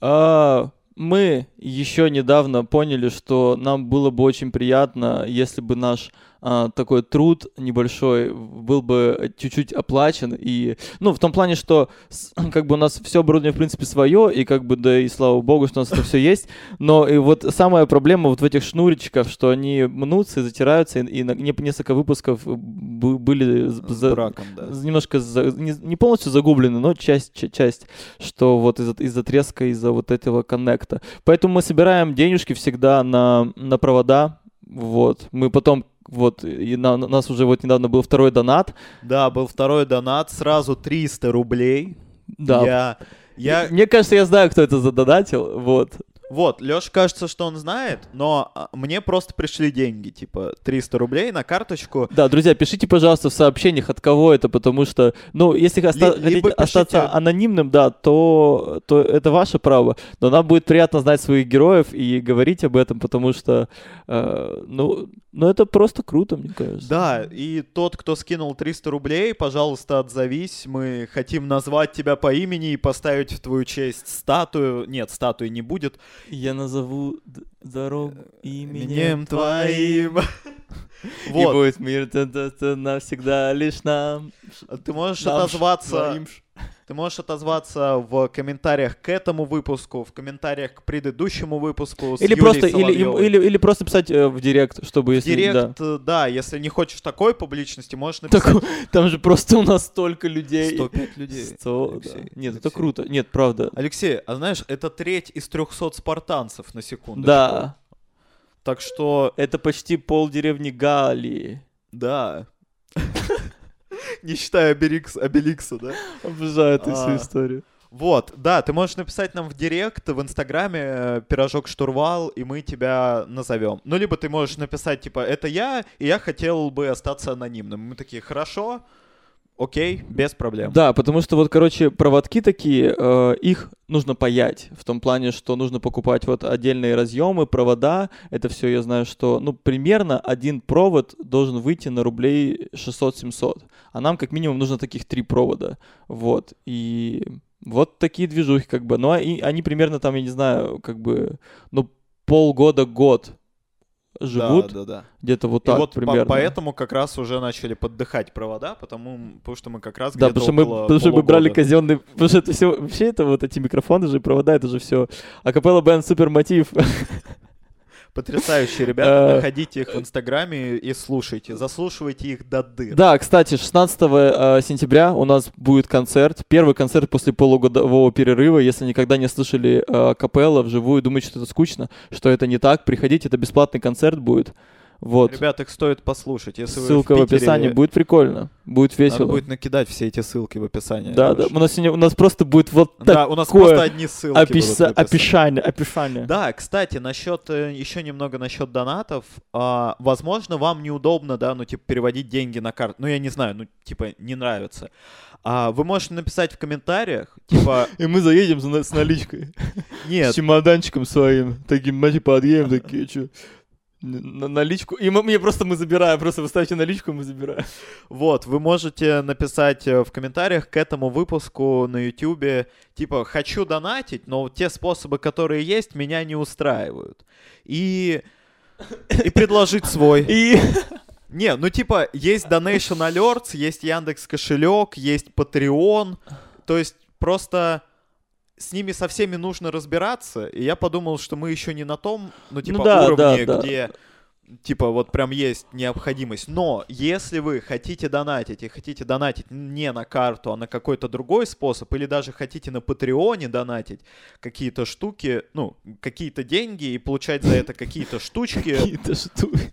А, мы еще недавно поняли, что нам было бы очень приятно, если бы наш а, такой труд небольшой был бы чуть-чуть оплачен. И, ну, в том плане, что как бы у нас все оборудование, в принципе, свое, и как бы, да и слава богу, что у нас это все есть. Но и вот самая проблема вот в этих шнуречках, что они мнутся и затираются, и, и на- несколько выпусков были за- браком, да. немножко за- не, не полностью загублены, но часть, ча- часть, что вот из-за из треска, из-за вот этого коннекта. Поэтому мы собираем денежки всегда на, на провода, вот. Мы потом, вот, и на, у нас уже вот недавно был второй донат, Да, был второй донат, сразу 300 рублей. да. Я, я, Мне кажется, я знаю, кто это задонатил, вот. Вот, Лёш кажется, что он знает, но а, мне просто пришли деньги, типа 300 рублей на карточку. Да, друзья, пишите, пожалуйста, в сообщениях, от кого это, потому что, ну, если оста- хотите пишите- остаться анонимным, да, то, то это ваше право. Но нам будет приятно знать своих героев и говорить об этом, потому что, э, ну, ну, это просто круто, мне кажется. Да, и тот, кто скинул 300 рублей, пожалуйста, отзовись. Мы хотим назвать тебя по имени и поставить в твою честь статую. Нет, статуи не будет. Я назову дорогу именем, твоим. И Вот, будет мир навсегда лишь нам. ты можешь отозваться. Ты можешь отозваться в комментариях к этому выпуску, в комментариях к предыдущему выпуску. Или Юлей просто, или, или, или просто писать э, в директ, чтобы если... да. Директ, э, да, если не хочешь такой публичности, можешь написать Так, там же просто у нас столько людей. 105 людей. 100, да. Алексей, Нет, это Алексей. круто. Нет, правда. Алексей, а знаешь, это треть из 300 спартанцев на секунду. Да, Так что, это почти пол деревни Галии. да. Не считая Обеликс- Обеликса, да? Обожаю эту всю А. историю. Вот, да, ты можешь написать нам в директ, в инстаграме э, пирожок штурвал, и мы тебя назовем. Ну, либо ты можешь написать, типа, это я, и я хотел бы остаться анонимным. Мы такие, хорошо, окей, без проблем. Да, потому что вот, короче, проводки такие, э, их нужно паять. В том плане, что нужно покупать вот отдельные разъемы, провода. Это все я знаю, что, ну, примерно один провод должен выйти на рублей 600-700. А нам как минимум нужно таких три провода. Вот. И вот такие движухи как бы. Ну, а и они примерно там, я не знаю, как бы, ну, полгода-год живут. Да, да, да. Где-то вот И так вот по- примерно. поэтому как раз уже начали поддыхать провода, потому, потому что мы как раз Да, где-то потому что, мы, потому что мы брали казенный... Потому что это все... Вообще это вот эти микрофоны же, провода, это же все... Акапелла бенд супер мотив. Потрясающие ребята, Э, находите их в инстаграме и слушайте, заслушивайте их до дыр. Да, кстати, 16 э, сентября у нас будет концерт. Первый концерт после полугодового перерыва. Если никогда не слышали э, капелла вживую, думаете, что это скучно, что это не так, приходите, это бесплатный концерт будет. Вот. Ребят, их стоит послушать. Если вы Ссылка в, Питере, описании. Будет прикольно. Будет Надо весело. будет накидать все эти ссылки в описании. Да, да. У нас, у нас просто будет вот Да, у нас такое просто одни ссылки будут в описа- описании. описание. описание. Да, кстати, насчет еще немного насчет донатов. А, возможно, вам неудобно, да, ну типа переводить деньги на карту. Ну я не знаю, ну типа не нравится. А, вы можете написать в комментариях, типа И мы заедем с наличкой. С нет, чемоданчиком своим. Таким, мы типа подъедем, такие, что на наличку. И мы, мне просто мы забираем, просто вы ставите наличку, мы забираем. вот, вы можете написать э, в комментариях к этому выпуску на YouTube, типа хочу донатить, но те способы, которые есть, меня не устраивают. И и предложить свой. И Не, ну типа есть Donation Alerts, есть Яндекс кошелек, есть Patreon. То есть просто с ними со всеми нужно разбираться. И я подумал, что мы еще не на том, ну типа да, уровне, да, да. где типа вот прям есть необходимость. Но если вы хотите донатить и хотите донатить не на карту, а на какой-то другой способ, или даже хотите на Патреоне донатить какие-то штуки, ну, какие-то деньги и получать за это какие-то штучки, какие-то штуки.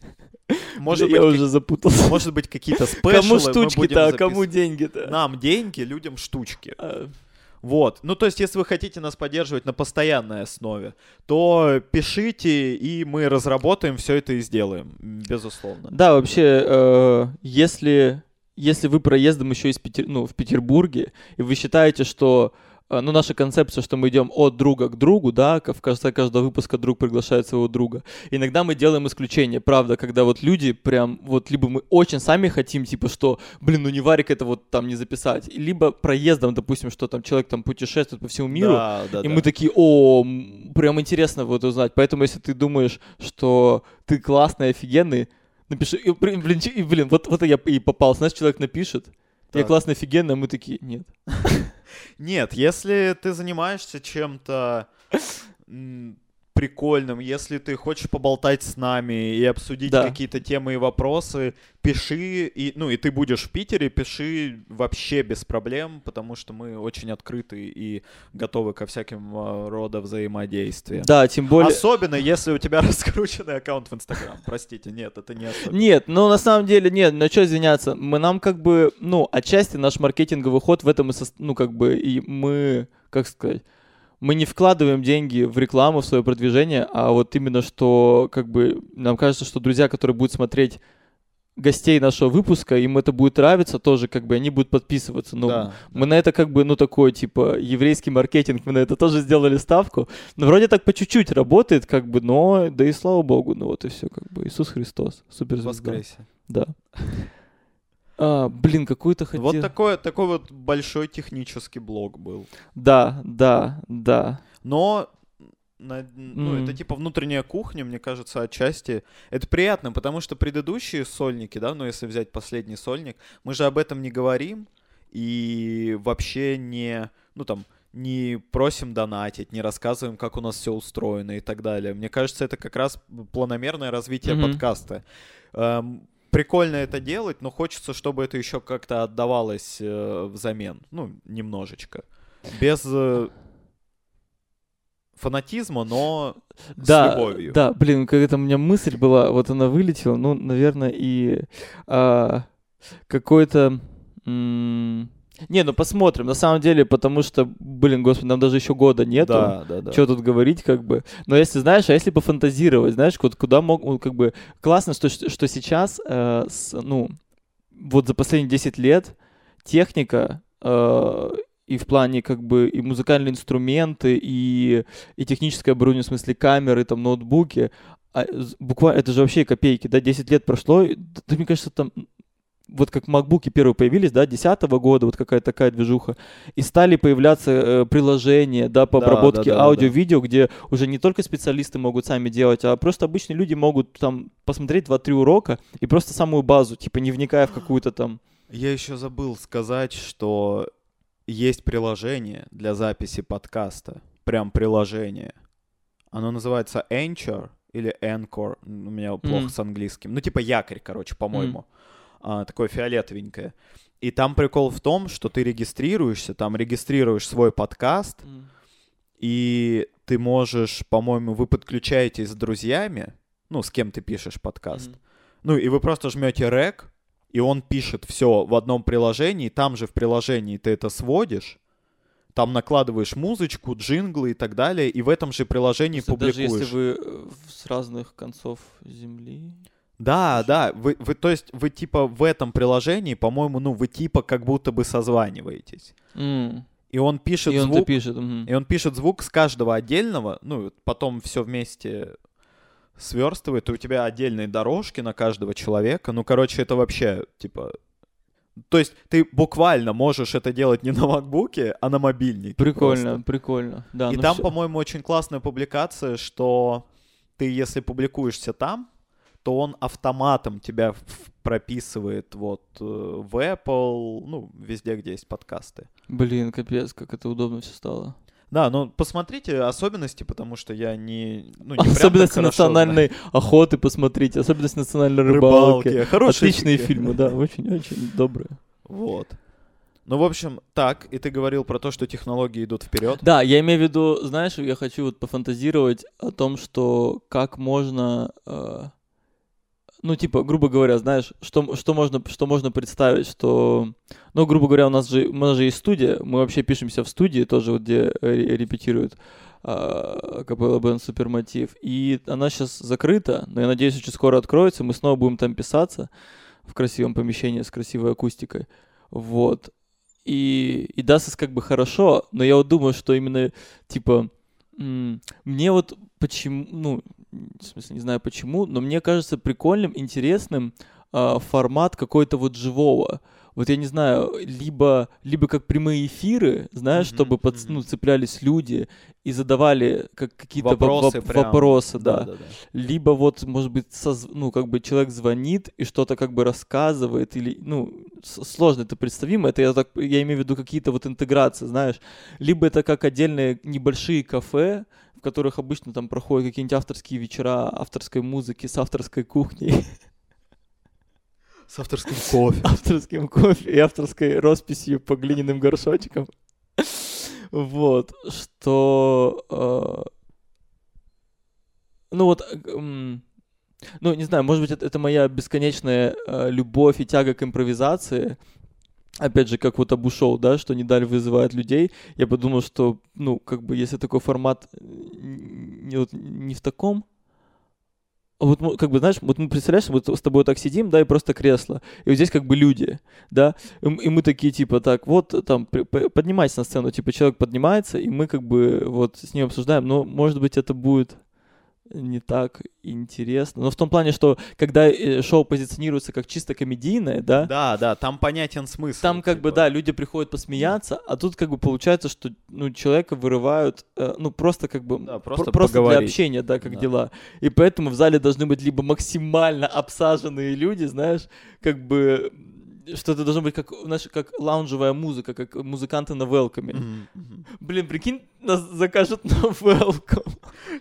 может я быть, уже запутался. может быть, какие-то спешлы. Кому штучки-то, а кому деньги-то? Нам деньги, людям штучки. Вот. Ну, то есть, если вы хотите нас поддерживать на постоянной основе, то пишите, и мы разработаем все это и сделаем. Безусловно. Да, вообще, э, если, если вы проездом еще из Петер, ну, в Петербурге, и вы считаете, что ну, наша концепция, что мы идем от друга к другу, да, в конце каждого выпуска друг приглашает своего друга. Иногда мы делаем исключение, правда, когда вот люди прям, вот, либо мы очень сами хотим, типа, что, блин, ну не варик это вот там не записать, либо проездом, допустим, что там человек там путешествует по всему миру, Да, да, и да. мы такие, о, прям интересно вот узнать. Поэтому, если ты думаешь, что ты классный, офигенный, напиши. И, блин, и, блин, вот, вот я и попал. Знаешь, человек напишет, я Так. классный, офигенный, а мы такие, нет. Нет, если ты занимаешься чем-то прикольным, если ты хочешь поболтать с нами и обсудить Да. какие-то темы и вопросы, пиши, и, ну и ты будешь в Питере, пиши вообще без проблем, потому что мы очень открыты и готовы ко всяким а, рода взаимодействиям. Да, тем более... Особенно, если у тебя раскрученный аккаунт в Инстаграм. Простите, нет, это не особенно. Нет, ну на самом деле, нет, на что извиняться? Мы нам как бы, ну, отчасти наш маркетинговый ход в этом и, сос- ну, как бы, и мы, как сказать, мы не вкладываем деньги в рекламу, в свое продвижение, а вот именно что, как бы, нам кажется, что друзья, которые будут смотреть гостей нашего выпуска, им это будет нравиться тоже, как бы, они будут подписываться. Ну, Да. мы на это как бы, ну, такой, типа, еврейский маркетинг, мы на это тоже сделали ставку. Но вроде так по чуть-чуть работает, как бы, но, да и слава богу, ну вот и все, как бы, Иисус Христос, суперзвезда. Воскресе. Да. А, блин, какую-то хотел... Вот такой, такой вот большой технический блок был. Да, да, да. Но на- ну, М. это типа внутренняя кухня, мне кажется, отчасти. Это приятно, потому что предыдущие сольники, да, ну, если взять последний сольник, мы же об этом не говорим и вообще не, ну, там, не просим донатить, не рассказываем, как у нас все устроено и так далее. Мне кажется, это как раз планомерное развитие Мгм. подкаста. Эм, прикольно это делать, но хочется, чтобы это еще как-то отдавалось э, взамен. Ну, немножечко. Без э, фанатизма, но да, с любовью. Да, блин, какая-то у меня мысль была, вот она вылетела, ну, наверное, и а, какой-то... м, Не, ну посмотрим, на самом деле, потому что, блин, господи, нам даже еще года нету. Да, да, да. Что тут говорить, как бы. Но если знаешь, а если пофантазировать, знаешь, вот куда мог, ну, как бы классно, что, что сейчас, э, с- ну, вот за последние 10 лет техника э, и в плане как бы и музыкальные инструменты, и, и техническое оборудование, в смысле камеры, там, ноутбуки, а, буквально, это же вообще копейки, да, 10 лет прошло, да, мне кажется, там вот как макбуки первые появились, да, 10 года, вот какая-то такая движуха, и стали появляться э, приложения, да, по Да, обработке да, да, аудио, да. где уже не только специалисты могут сами делать, а просто обычные люди могут там посмотреть 2-3 урока и просто самую базу, типа не вникая в какую-то там... Я еще забыл сказать, что есть приложение для записи подкаста. Прям приложение. Оно называется Anchor или Anchor. У меня плохо Мгм. с английским. Ну, типа якорь, короче, по-моему. А, такое фиолетовенькое. И там прикол в том, что ты регистрируешься, там регистрируешь свой подкаст, и ты можешь, по-моему, вы подключаетесь с друзьями, ну, с кем ты пишешь подкаст. Мгм. Ну, и вы просто жмете рек, и он пишет все в одном приложении, там же в приложении ты это сводишь, там накладываешь музычку, джинглы и так далее, и в этом же приложении Просто Даже публикуешь. если вы э, с разных концов земли... Да, да, вы, вы, то есть вы типа в этом приложении, по-моему, ну, вы типа как будто бы созваниваетесь. М. И он пишет И он звук, это пишет. мгм. и он пишет звук с каждого отдельного, ну, потом все вместе сверстывает, и у тебя отдельные дорожки на каждого человека. Ну, короче, это вообще, типа... То есть ты буквально можешь это делать не на макбуке, а на мобильнике. Прикольно, просто. прикольно. Да, и ну там, всё. по-моему, очень классная публикация, что ты, если публикуешься там, то он автоматом тебя прописывает вот э, в Apple, ну, везде, где есть подкасты. Блин, капец, как это удобно все стало. Да, ну посмотрите особенности, потому что я не... Ну, не прям Особенности хорошо национальной охоты посмотрите, особенности национальной знаю. рыбалки. рыбалки. Хорошие Отличные фи- фильмы, да, очень-очень добрые. Вот. Ну, в общем, так, и ты говорил про то, что технологии идут вперед. Да, я имею в виду, знаешь, я хочу вот пофантазировать о том, что как можно, э, ну, типа, грубо говоря, знаешь, что, что, можно, что можно представить, что, ну, грубо говоря, у нас же, у нас же есть студия, мы вообще пишемся в студии, тоже вот где ре- репетируют э, КПЛ Бен Супермотив, и она сейчас закрыта, но я надеюсь, очень скоро откроется, мы снова будем там писаться в красивом помещении с красивой акустикой, вот, и, и даст как бы хорошо, но я вот думаю, что именно, типа, мне вот почему, ну, в смысле, не знаю почему, но мне кажется прикольным, интересным а, формат какой-то вот живого. Вот я не знаю, либо, либо как прямые эфиры, знаешь, Мгм, чтобы под, мгм. ну, цеплялись люди и задавали как, какие-то во- Вопросы воп- вопросы, да. Да-да-да. Либо вот, может быть, соз- ну, как бы человек звонит и что-то как бы рассказывает, или, ну, сложно это представимо, это я так, я имею в виду какие-то вот интеграции, знаешь. Либо это как отдельные небольшие кафе, в которых обычно там проходят какие-нибудь авторские вечера авторской музыки с авторской кухней, С авторским кофе. авторским кофе и авторской росписью по глиняным горшочкам. Вот, что... э, Ну вот, э, ну не знаю, может быть, это, моя бесконечная э, любовь и тяга к импровизации. Опять же, как вот Абу-шоу, да, что не дали вызывает людей. Я подумал, что, ну, как бы, если такой формат не, вот не в таком, вот, мы, как бы, знаешь, вот мы, представляешь, вот с тобой так сидим, да, и просто кресло, и вот здесь как бы люди, да, и, и мы такие, типа, так, вот, там, при- поднимайся на сцену, типа, человек поднимается, и мы, как бы, вот, с ним обсуждаем, но, может быть, это будет не так интересно. Но в том плане, что когда э, шоу позиционируется как чисто комедийное, да, Да, да, там понятен смысл. там как бы, типа. да, люди приходят посмеяться, а тут как бы получается, что, ну, человека вырывают, э, ну, просто как бы, Да, пр- просто просто для общения, да, как Да. дела. И поэтому в зале должны быть либо максимально обсаженные люди, знаешь, как бы, что это должно быть как, знаешь, как лаунжевая музыка, как музыканты на велкоме. Мгм. Блин, прикинь, нас закажут на велком.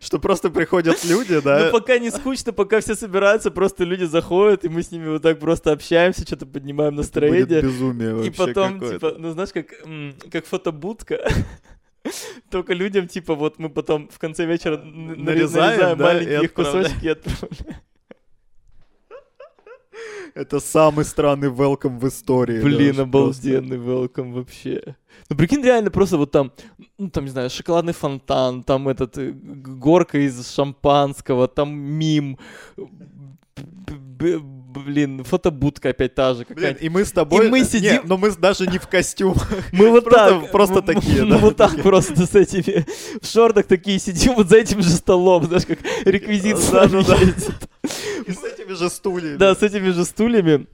Что просто приходят люди, да? Ну, пока не скучно, пока все собираются, просто люди заходят, и мы с ними вот так просто общаемся, что-то поднимаем Будет настроение. безумие И вообще потом, какое-то. типа, ну знаешь, как, как фотобудка. Только людям, типа, вот мы потом в конце вечера н- н- Нарезаем, да, и маленькие отправляем. кусочки и отправляем. Это самый странный welcome в истории. Блин, Лёш, обалденный welcome вообще. Ну, прикинь, реально просто вот там, ну, там, не знаю, шоколадный фонтан, там этот, э, горка из шампанского, там мим, блин, фотобудка опять та же просто. Блин, и мы с тобой... И мы Не, сидим- но мы даже не в костюмах. Мы вот так. просто такие, да, Вот так просто с этими в шортах такие сидим вот за этим же столом, знаешь, как реквизит с Да, нами да, да. ездит. И с этими же стульями. Да, с этими же стульями.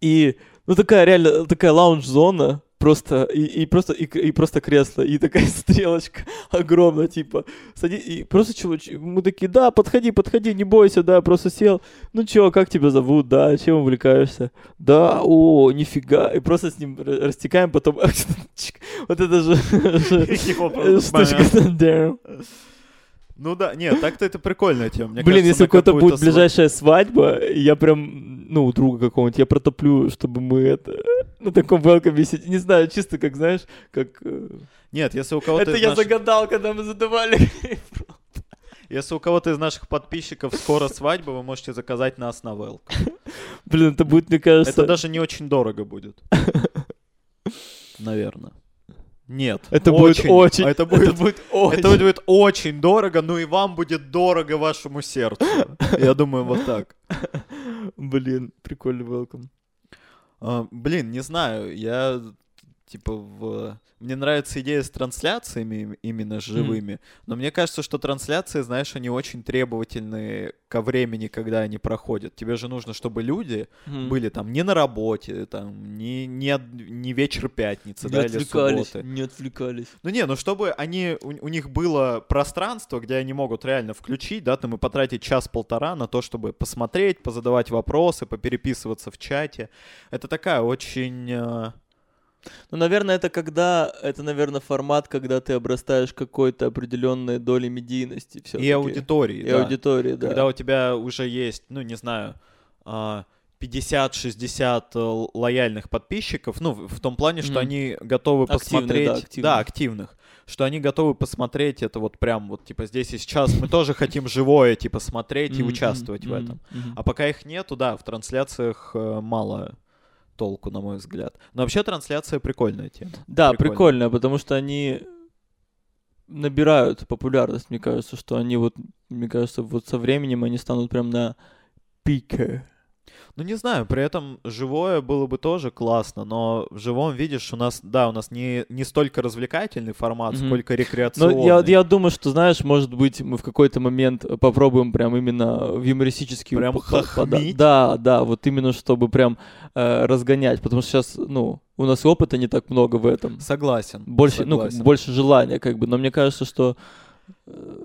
И, ну, такая реально, такая лаунж-зона, просто, и, и просто, и, и просто кресло, и такая стрелочка огромная, типа, сади, и просто чувак, мы такие, да, подходи, подходи, не бойся, да, просто сел, ну чё, как тебя зовут, да, чем увлекаешься, да, о, нифига, и просто с ним растекаем, потом, вот это же, э, штучка. Ну да, нет, так-то это прикольная тема. Мне Блин, кажется, если какую-то будет сва- ближайшая свадьба, я прям, ну, у друга какого-нибудь, я протоплю, чтобы мы это на таком велкоме сидели. Не знаю, чисто как, знаешь, как... э, Нет, если у кого-то Это я наших- загадал, когда мы задавали. Если у кого-то из наших подписчиков скоро свадьба, вы можете заказать нас на welcome. Блин, это будет, мне кажется... Это даже не очень дорого будет. Наверное. Нет. Это будет очень... А Это будет, очень... это будет очень дорого, ну и вам будет дорого вашему сердцу. Я думаю, вот так. Блин, прикольный welcome. А, блин, не знаю, я типа в... Мне нравится идея с трансляциями им- именно живыми, но мне кажется, что трансляции, знаешь, они очень требовательны ко времени, когда они проходят. Тебе же нужно, чтобы люди Мгм. были там не на работе, там, не, не, не вечер пятницы, Не да, или субботы. не отвлекались. Ну не, ну чтобы они, у, у них было пространство, где они могут реально включить, да, там и потратить час-полтора на то, чтобы посмотреть, позадавать вопросы, попереписываться в чате. Это такая очень... Ну, наверное, это когда... Это, наверное, формат, когда ты обрастаешь какой-то определенной долей медийности. и всё-таки. аудитории, И да. аудитории, да. Когда у тебя уже есть, ну не знаю, а, 50-60 э, лояльных подписчиков, ну, в том плане, что Мгм. они готовы Активных, посмотреть... да, активных. да, активных. Что они готовы посмотреть это вот прям вот, типа, здесь и сейчас мы тоже хотим живое, типа, смотреть и участвовать в этом. А пока их нету, да, в трансляциях э, мало толку, на мой взгляд. Но вообще трансляция прикольная тема. Да, Прикольно. прикольно, потому что они набирают популярность, мне кажется, что они вот, мне кажется, вот со временем они станут прям на пике. Ну, не знаю, при этом живое было бы тоже классно, но в живом, видишь, у нас, да, у нас не, не столько развлекательный формат, Мгм. сколько Но рекреационный. я, я думаю, что, знаешь, может быть, мы в какой-то момент попробуем прям именно в юмористический... Прям хохмить? Да, да, вот именно чтобы прям э, разгонять, потому что сейчас, ну, у нас опыта не так много в этом. Согласен. Больше, ну, согласен. больше желания, как бы, но мне кажется, что, э,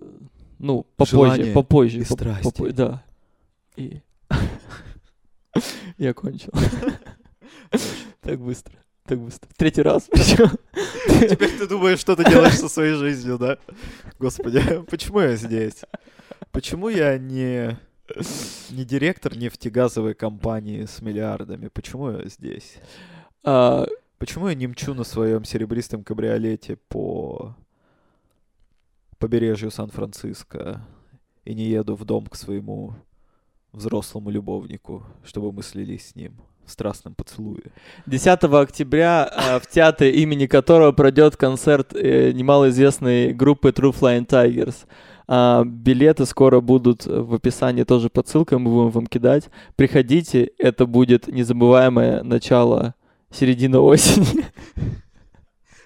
ну, попозже, Желание попозже. и поп- страсти. попо- да. И... Я кончил. Так быстро, так быстро. Третий раз. Теперь ты думаешь, что ты делаешь со своей жизнью, да? Господи, почему я здесь? Почему я не, не директор нефтегазовой компании с миллиардами? Почему я здесь? А, Почему я не мчу на своем серебристом кабриолете по побережью Сан-Франциско и не еду в дом к своему взрослому любовнику, чтобы мы слились с ним в страстном поцелуе? 10 октября э, в театре, имени которого пройдет концерт э, немалоизвестной группы True Flying Tigers. А, билеты скоро будут в описании тоже по ссылкам, мы будем вам кидать. Приходите, это будет незабываемое начало середина осени.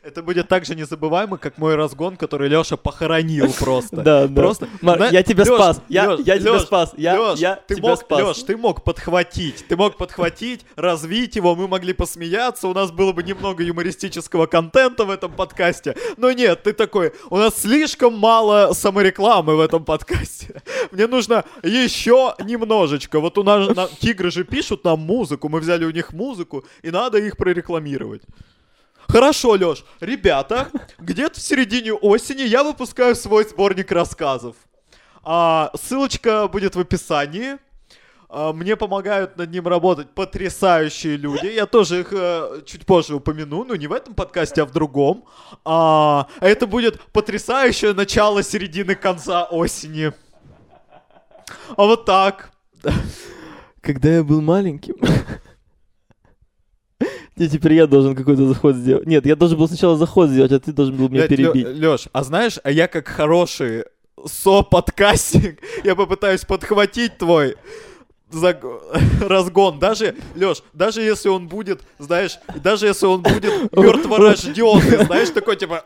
Это будет так же незабываемо, как мой разгон, который Леша похоронил просто. Да, да. Просто. Я тебя спас. Я, тебя спас. Я, тебя мог, спас. Лёш, ты мог подхватить. Ты мог подхватить, развить его, мы могли посмеяться, у нас было бы немного юмористического контента в этом подкасте. Но нет, ты такой, у нас слишком мало саморекламы в этом подкасте. Мне нужно еще немножечко. Вот у нас на- тигры же пишут нам музыку, мы взяли у них музыку, и надо их прорекламировать. Хорошо, Лёш. Ребята, где-то в середине осени я выпускаю свой сборник рассказов. А, ссылочка будет в описании. А, мне помогают над ним работать потрясающие люди. Я тоже их э, чуть позже упомяну, но не в этом подкасте, а в другом. А, это будет потрясающее начало середины конца осени. А вот так. Когда я был маленьким... Не, теперь я должен какой-то заход сделать. Нет, я должен был сначала заход сделать, а ты должен был меня перебить. Леш, а знаешь, а я как хороший со-подкастинг, я попытаюсь подхватить твой заг- разгон. Даже, Леш, даже если он будет, знаешь, даже если он будет мертворожденный, знаешь, такой типа...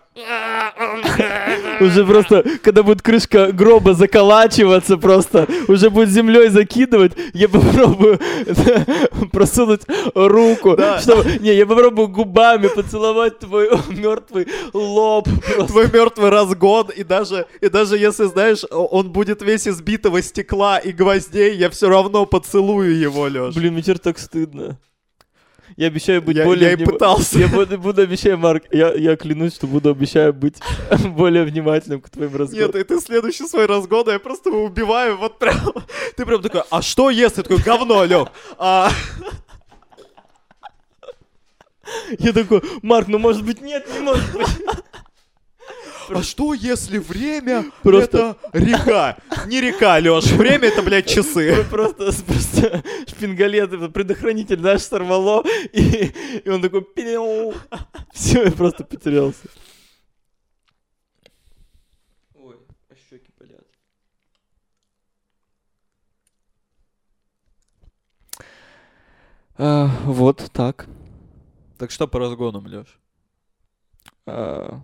Уже просто, когда будет крышка гроба заколачиваться просто, уже будет землей закидывать, я попробую просунуть руку, Да. чтобы... Не, я попробую губами поцеловать твой мертвый лоб просто. Твой мертвый разгон, и даже, и даже если, знаешь, он будет весь из битого стекла и гвоздей, я все равно поцелую его, Леш. Блин, мне теперь так стыдно. Я обещаю быть Я- более... я и пытался. Я буду, буду обещаю, Марк, я, я клянусь, что буду обещаю быть более внимательным к твоим разговорам. Нет, и ты следующий свой разгон, я просто его убиваю, вот прям. Ты прям такой, а что если? Такой, говно, Лёх. А, Я такой, Марк, ну может быть нет, не может быть. А что если время Просто- это река? Не река, Лёш, время это, блядь, часы. Просто, просто шпингалет, предохранитель наш сорвало, и, и он такой, все, я просто потерялся. Ой, а щеки болят. А, вот так. Так что по разгонам, Лёш? А,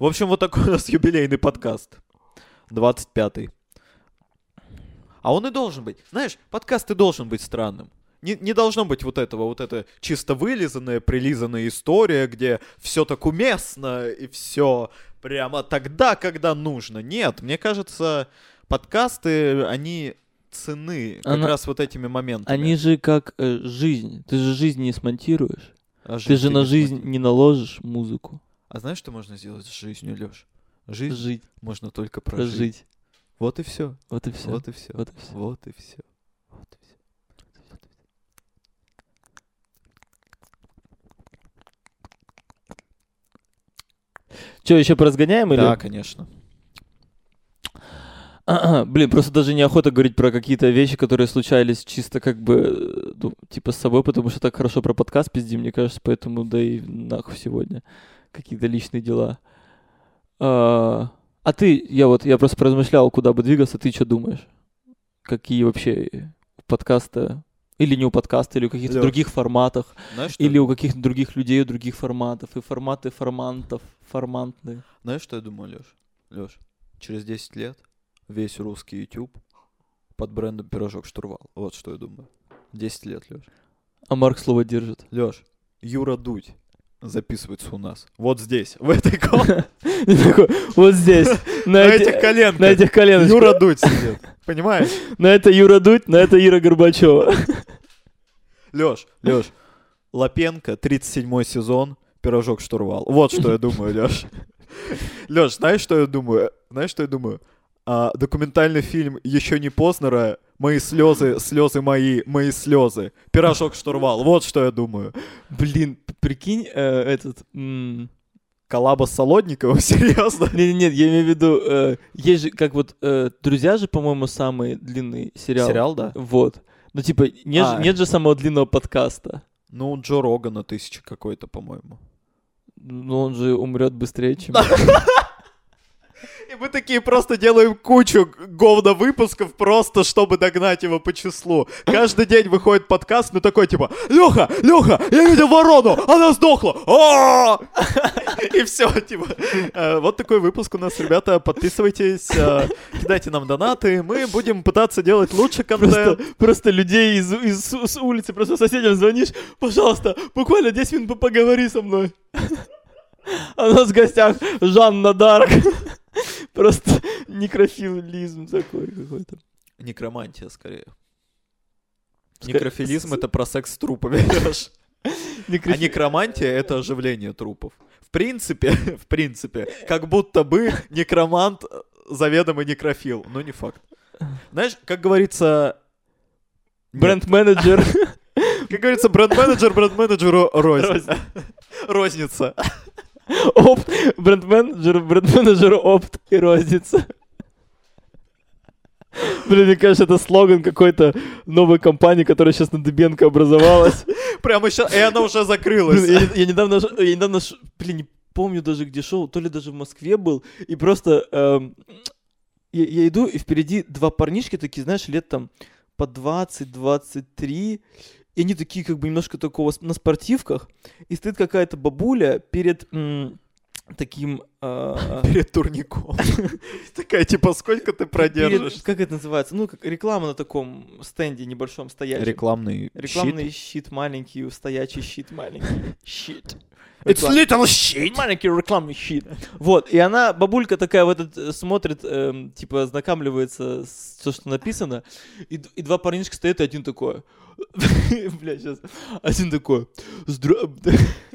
В общем, вот такой у нас юбилейный подкаст. 25-й. А он и должен быть. Знаешь, подкаст и должен быть странным. Не, не должно быть вот этого, вот это чисто вылизанная, прилизанная история, где все так уместно и все прямо тогда, когда нужно. Нет, мне кажется, подкасты, они цены как Она- раз вот этими моментами. они же как э, жизнь. Ты же жизнь не смонтируешь. А Ты же на жизнь не наложишь музыку. А знаешь, что можно сделать с жизнью, Леш? Жизнь Жить, можно только прожить. прожить. Вот и все. Вот и все. Вот и все. Вот и все. Вот и все. Вот и все. Че, еще поразгоняем или? Да, конечно. Блин, просто даже неохота говорить про какие-то вещи, которые случались чисто как бы, э, ну, типа с собой, потому что так хорошо про подкаст пиздим, мне кажется, поэтому да и нахуй сегодня. Какие-то личные дела. А, а ты, я вот, я просто поразмышлял, куда бы двигаться, ты что думаешь? Какие вообще у подкаста, или не у подкаста, или у каких-то Лёш. других форматах, Знаешь, что, или у каких-то других людей, у других форматов, и форматы формантов, формантные. знаешь, что я думаю, Леш? Леш, через 10 лет весь русский YouTube под брендом «Пирожок Штурвал». Вот что я думаю. 10 лет, Леш. А Марк слово держит. Леш, Юра Дудь записывается у нас. Вот здесь, в этой комнате. Вот здесь, на, На эти- этих коленках. на этих коленочках. Юра Дудь сидит. Понимаешь? На это Юра Дудь, на это Ира Горбачева. Леш, Леш, Лапенко, 37 сезон, пирожок штурвал. Вот что я думаю, Леш. Леш, знаешь, что я думаю? Знаешь, что я думаю? А, документальный фильм еще не Познера «Мои слезы, слезы мои, мои слезы». Пирожок штурвал. Вот что я думаю. Блин, прикинь, э, этот... м, Коллаба с Солодниковым? Серьезно? Не, нет, я имею в виду, э, есть же, как вот, э, «Друзья» же, по-моему, самый длинный сериал. Сериал, да? Вот. Ну, типа, нет, же- А. нет же самого длинного подкаста. Ну, Джо Рогана тысяча какой-то, по-моему. Ну, он же умрет быстрее, чем... И мы такие просто делаем кучу говно выпусков просто, чтобы догнать его по числу. Каждый день выходит подкаст, ну такой типа, Леха, Леха, я видел ворону, она сдохла. А! И все, типа. Э, Вот такой выпуск у нас, ребята. Подписывайтесь, э, кидайте нам донаты. Мы будем пытаться делать лучше контент. просто людей из, улицы, просто соседям звонишь, пожалуйста, буквально 10 минут по- поговори со мной. А у нас в гостях Жанна Дарк. Просто некрофилизм такой какой-то. Некромантия, скорее. Некрофилизм — это про секс с трупами. А некромантия — это оживление трупов. В принципе, в принципе, как будто бы некромант заведомо некрофил, но не факт. Знаешь, как говорится... Бренд-менеджер. Как говорится, бренд-менеджер бренд-менеджеру рознь. Розница. Опт. Бренд-менеджер, бренд-менеджер опт и розница. Блин, мне кажется, это слоган какой-то новой компании, которая сейчас на Дыбенко образовалась. Прямо сейчас, и она уже Блин, закрылась. я, я недавно, я недавно, блин, не помню даже где шел, то ли даже в Москве был, и просто эм, я, я иду, и впереди два парнишки такие, знаешь, лет там по 20-23, и они такие как бы немножко такого на спортивках, и стоит какая-то бабуля перед м, таким... а, Перед турником. Такая, типа, сколько ты продержишь? как это называется? Ну, как реклама на таком стенде небольшом стоящем. Рекламный Рекламный щит маленький, стоячий щит маленький. Щит. It's little shit. Маленький рекламный щит. Вот, и она, бабулька такая вот этот, смотрит, эм, типа, ознакомливается с то, что написано, и, и два парнишка стоят, и один такой, бля, сейчас, один такой, здра...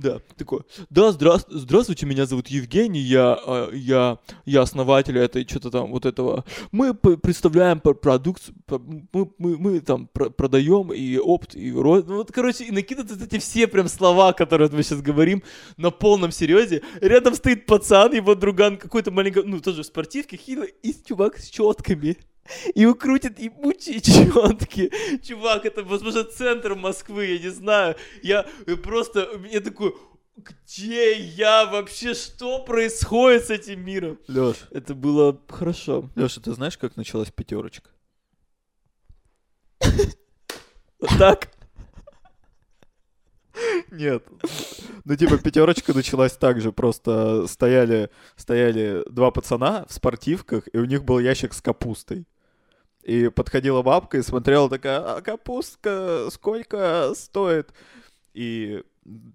Да, такой, да, здра... здравствуйте, меня зовут Евгений, я, а, я, я основатель этой, что-то там, вот этого. Мы представляем пр- продукцию, п- мы, мы, мы там пр- продаем и опт, и ро... Ну, вот, короче, и накидывают эти все прям слова, которые мы сейчас говорим, на полном серьезе. Рядом стоит пацан, его друган какой-то маленький, ну, тоже в спортивке, хило, и чувак с четками. И он крутит ебучие четки. Чувак, это, возможно, центр Москвы, я не знаю. Я просто, я такой, где я вообще, что происходит с этим миром? Лёш, Это было хорошо. Лёша, ты знаешь, как началась пятерочка? Вот так. Нет. Ну, типа, пятерочка началась так же. Просто стояли, стояли два пацана в спортивках, и у них был ящик с капустой. И подходила бабка и смотрела такая, а капустка сколько стоит? И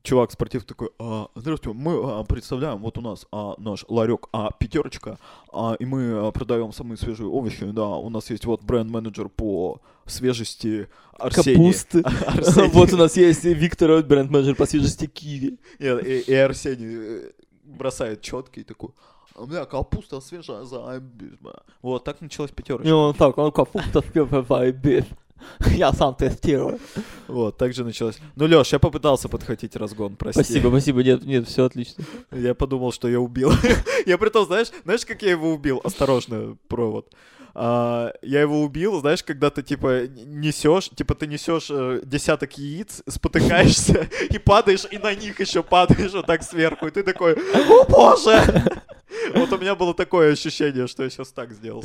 чувак спортив такой, а, здравствуйте, мы а, представляем, вот у нас а, наш ларек, а, пятерочка, а, и мы а, продаем самые свежие овощи, да, у нас есть вот бренд-менеджер по свежести Арсений. Капусты. Арсений. Вот у нас есть Виктор, бренд-менеджер по свежести киви. Нет, и, и Арсений э, бросает четкий такой. А у меня капуста свежая, заебись, бля». Вот, так началась И пятерочка. он так, он капуста биф. Я сам тестирую. Вот, так же началась. Ну, Лёш, я попытался подхватить разгон, прости. Спасибо, спасибо, нет, нет, все отлично. Я подумал, что я убил. я при том, знаешь, знаешь, как я его убил? Осторожно, провод. А, я его убил, знаешь, когда ты типа несешь, типа ты несешь э, десяток яиц, спотыкаешься и падаешь, и на них еще падаешь вот так сверху, и ты такой, о боже! Вот у меня было такое ощущение, что я сейчас так сделал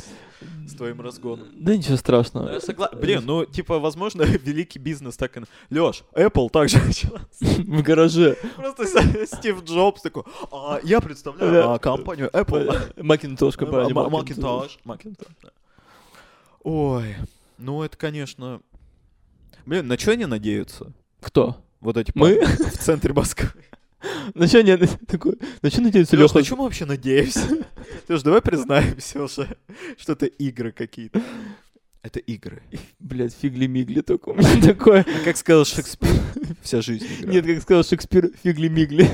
с- твоим разгоном. Да ничего страшного. Я согла- Блин, ну, типа, возможно, великий бизнес так и... Лёш, Apple также начала. В гараже. Просто Стив Джобс такой, «А, я представляю а, компанию Apple. Макинтош, компания Ма- Macintosh. Macintosh. Macintosh, да. Ой, ну это, конечно... Блин, на что они надеются? Кто? Вот эти Мы? в центре Москвы. На что не такой? На что надеется Леха? на чем мы вообще надеемся? Лёш, давай признаемся уже, что это игры какие-то. Это игры. Блять, фигли-мигли только у меня такое. А как сказал Шекспир, вся жизнь игра. Нет, как сказал Шекспир, фигли-мигли.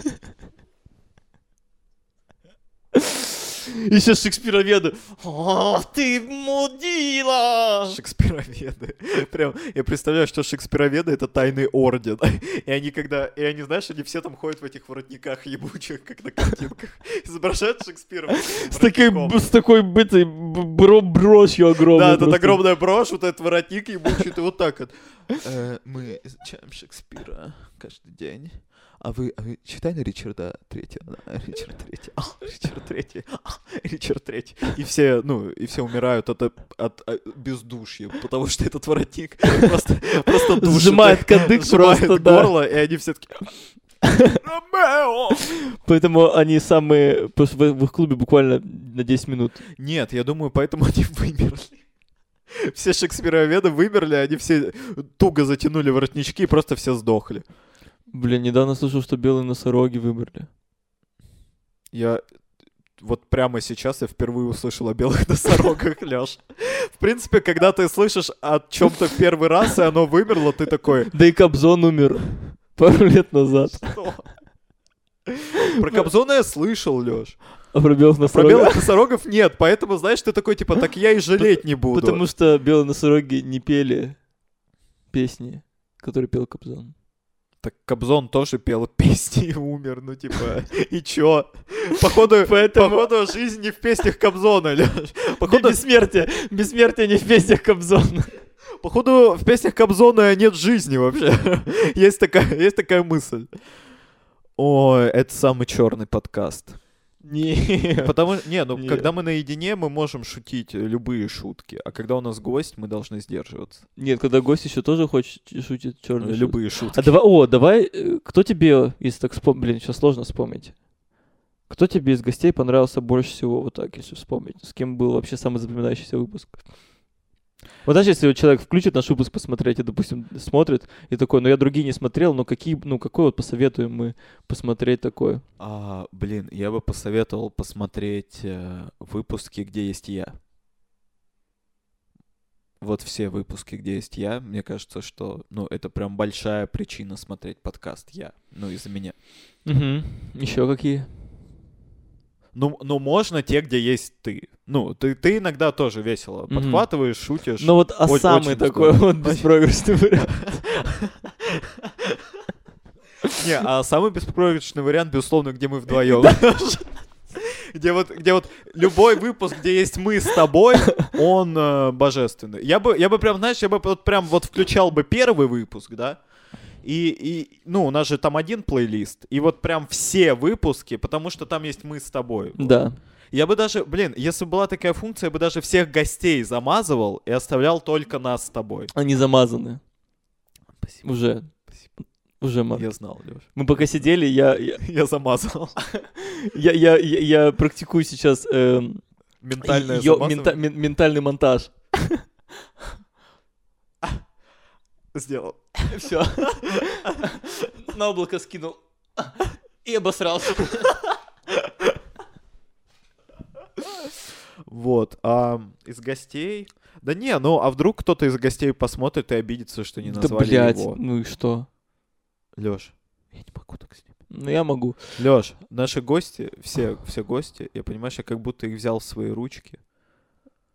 Еще Шекспироведы. О, ты мудила! Шекспироведы. Прям, я представляю, что шекспироведы — это тайный орден. И они когда, и они, знаешь, они все там ходят в этих воротниках ебучих, как на картинках, изображают Шекспира. С такой, с такой бытой бро- брошью огромной. Да, это огромная брошь, вот этот воротник ебучий, ты вот так вот. Э, Мы изучаем Шекспира каждый день. А вы, а вы читали Ричарда Третьего? Да, Ричард Третий. А, Ричард Третий. А, Ричард Третий. И все, ну, и все умирают от, от, от бездушья, потому что этот воротник просто, просто душит Сжимает их, кадык сжимает просто, да. горло, и они все таки! Поэтому они самые... В в их клубе буквально на 10 минут. Нет, я думаю, поэтому они вымерли. Все шекспироведы вымерли, они все туго затянули воротнички и просто все сдохли. Блин, недавно слышал, что белые носороги вымерли. Я вот прямо сейчас я впервые услышал о белых носорогах, Лёш. В принципе, когда ты слышишь о чем то в первый раз, и оно вымерло, ты такой, Да и Кобзон умер пару лет назад. что? Про Кобзона я слышал, Лёш. А про белых Про носорогов? белых носорогов нет, поэтому, знаешь, ты такой, типа, так я и жалеть не буду. Потому что белые носороги не пели песни, которые пел Кобзон. Так Кобзон тоже пел песни и умер, ну типа, и чё? Походу, Поэтому- походу жизнь не в песнях Кобзона, Лёш. Походу... Бессмертие! Бессмертие не в песнях Кобзона. походу в песнях Кобзона нет жизни вообще. Есть такая, есть такая мысль. Ой, это самый черный подкаст. Не. Потому не, ну Не. когда мы наедине, мы можем шутить любые шутки, а когда у нас гость, мы должны сдерживаться. Нет, когда гость еще тоже хочет шутить черный Любые шутки. А давай, о, давай, э, кто тебе, если так вспомнить, блин, сейчас сложно вспомнить. Кто тебе из гостей понравился больше всего, вот так, если вспомнить? С кем был вообще самый запоминающийся выпуск? Вот даже если человек включит наш выпуск посмотреть и, допустим, смотрит, и такой, ну я другие не смотрел, но какие, ну какой вот посоветуем мы посмотреть такое? А, блин, я бы посоветовал посмотреть э, выпуски, где есть я. Вот все выпуски, где есть я, мне кажется, что, ну, это прям большая причина смотреть подкаст я, ну, из-за меня. Угу. Еще какие? Ну, ну, можно те, где есть ты. Ну, ты, ты иногда тоже весело Мгм. подхватываешь, шутишь. Ну вот, а Очень- самый такой здорово. вот беспроигрышный вариант. Не, а самый беспроигрышный вариант, безусловно, где мы вдвоем. Где вот, где вот любой выпуск, где есть мы с тобой, он э, божественный. Я бы, я бы прям, знаешь, я бы вот прям вот включал бы первый выпуск, да, и, и, ну, у нас же там один плейлист, и вот прям все выпуски, потому что там есть мы с тобой. Да. Я бы даже, блин, если бы была такая функция, я бы даже всех гостей замазывал и оставлял только нас с тобой. Они замазаны. Спасибо. Уже. Уже, Марк. Я знал, Леш. Мы пока сидели, я, я, Я замазал. я, я, я, я практикую сейчас Ментальное мента- мен- ментальный монтаж. Сделал. Все. На облако скинул. И обосрался. Вот. А из гостей... Да не, ну а вдруг кто-то из гостей посмотрит и обидится, что не Да, назвали блядь, его. ну и что? Лёш, я не могу так с ним. Ну я могу. Лёш, наши гости, все, все гости, я понимаешь, я как будто их взял в свои ручки.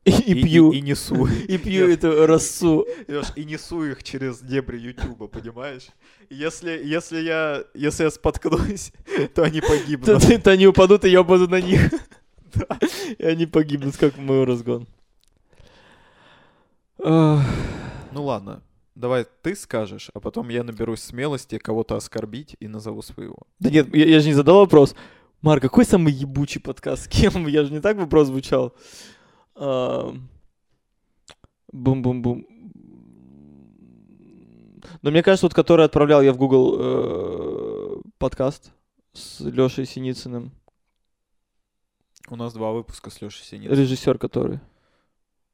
И, и пью. И, несу. И пью эту росу. И несу их через дебри Ютуба, понимаешь? И Если, если я, если я споткнусь, то они погибнут. то- то они упадут, и я упаду на них. И они погибнут, как мой разгон. Ну ладно, давай ты скажешь, а потом я наберусь смелости кого-то оскорбить и назову своего. Да нет, я, я же не задал вопрос. Марк, какой самый ебучий подкаст? С кем? Я же не так вопрос звучал. Бум-бум-бум. Но мне кажется, вот который отправлял я в Google э, подкаст с Лешей Синицыным, У нас два выпуска с Лешей Синицыным. режиссер который.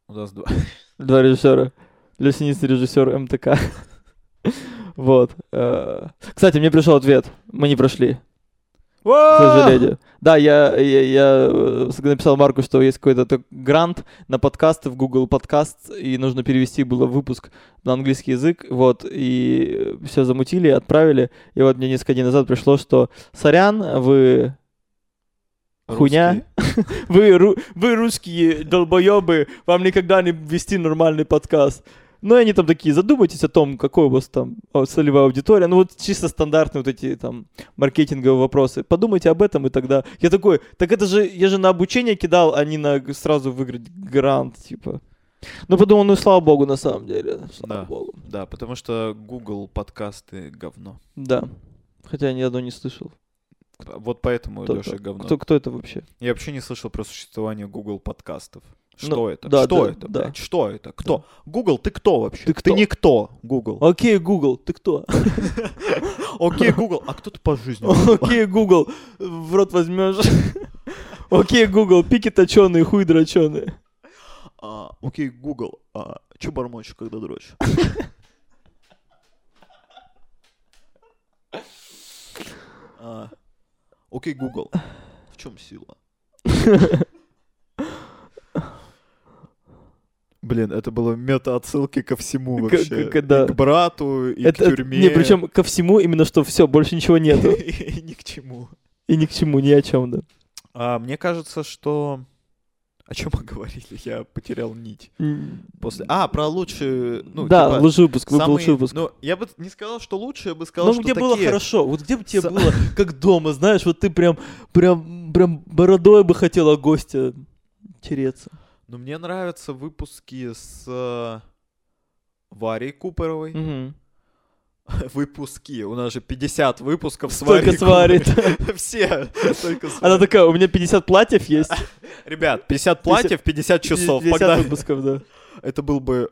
У нас два. Два режиссера. Леша Синицын режиссер МТК. Вот. э. Кстати, мне пришел ответ. Мы не прошли. К сожалению. Да, я, я, я э, написал Марку, что есть какой-то грант на подкасты в Google Подкаст, и нужно перевести было выпуск на английский язык, вот, и все замутили, отправили, и вот мне несколько дней назад пришло, что сорян, вы хуйня, вы, ру- вы русские долбоебы, вам никогда не вести нормальный подкаст. Ну, и они там такие, задумайтесь о том, какой у вас там а, целевая аудитория. Ну, вот чисто стандартные вот эти там маркетинговые вопросы. Подумайте об этом, и тогда... Я такой, так это же, я же на обучение кидал, а не на сразу выиграть грант, типа. Ну, подумал, ну, слава богу, на самом деле. Слава Да. богу. Да, потому что Google подкасты говно. Да. Хотя ни одно не слышал. Вот поэтому Кто, Леша говно. кто, кто это вообще? Я вообще не слышал про существование Google подкастов. Что Ну, это? да, что да, это, да. блядь? Что это? Кто? Google, ты кто вообще? Ты кто? никто, Google. Окей, Google, ты кто? Окей, Google, а кто ты по жизни? Окей, Google, в рот возьмешь. Окей, Google, пики точеные, хуй дроченые. А, Окей, Google, а чё бормочешь, когда дрочишь? А, Окей, Google, в чем сила? Блин, это было мета-отсылки ко всему К- вообще. к- да. И к брату, и Это, к тюрьме. не, причем ко всему именно что все, больше ничего нету. И ни к чему. И ни к чему, ни о чем, да. А, мне кажется, что... О чем мы говорили? Я потерял нить. После... А, про лучшие... Ну, да, типа, лучший выпуск, самые- лучший выпуск. Ну, я бы не сказал, что лучше, я бы сказал, Ну, что где было такие- хорошо, вот где бы тебе Са- было как дома, знаешь, вот ты прям, прям, прям бородой бы хотела гостя тереться. Ну, мне нравятся выпуски с э, Варей Куперовой. Мгм. Выпуски. У нас же 50 выпусков с Только Варей с Варей. Куперовой. Все. Только Она такая, у меня 50 платьев есть. Ребят, 50 платьев, 50 часов. 50 Погнали. выпусков, да. Это был бы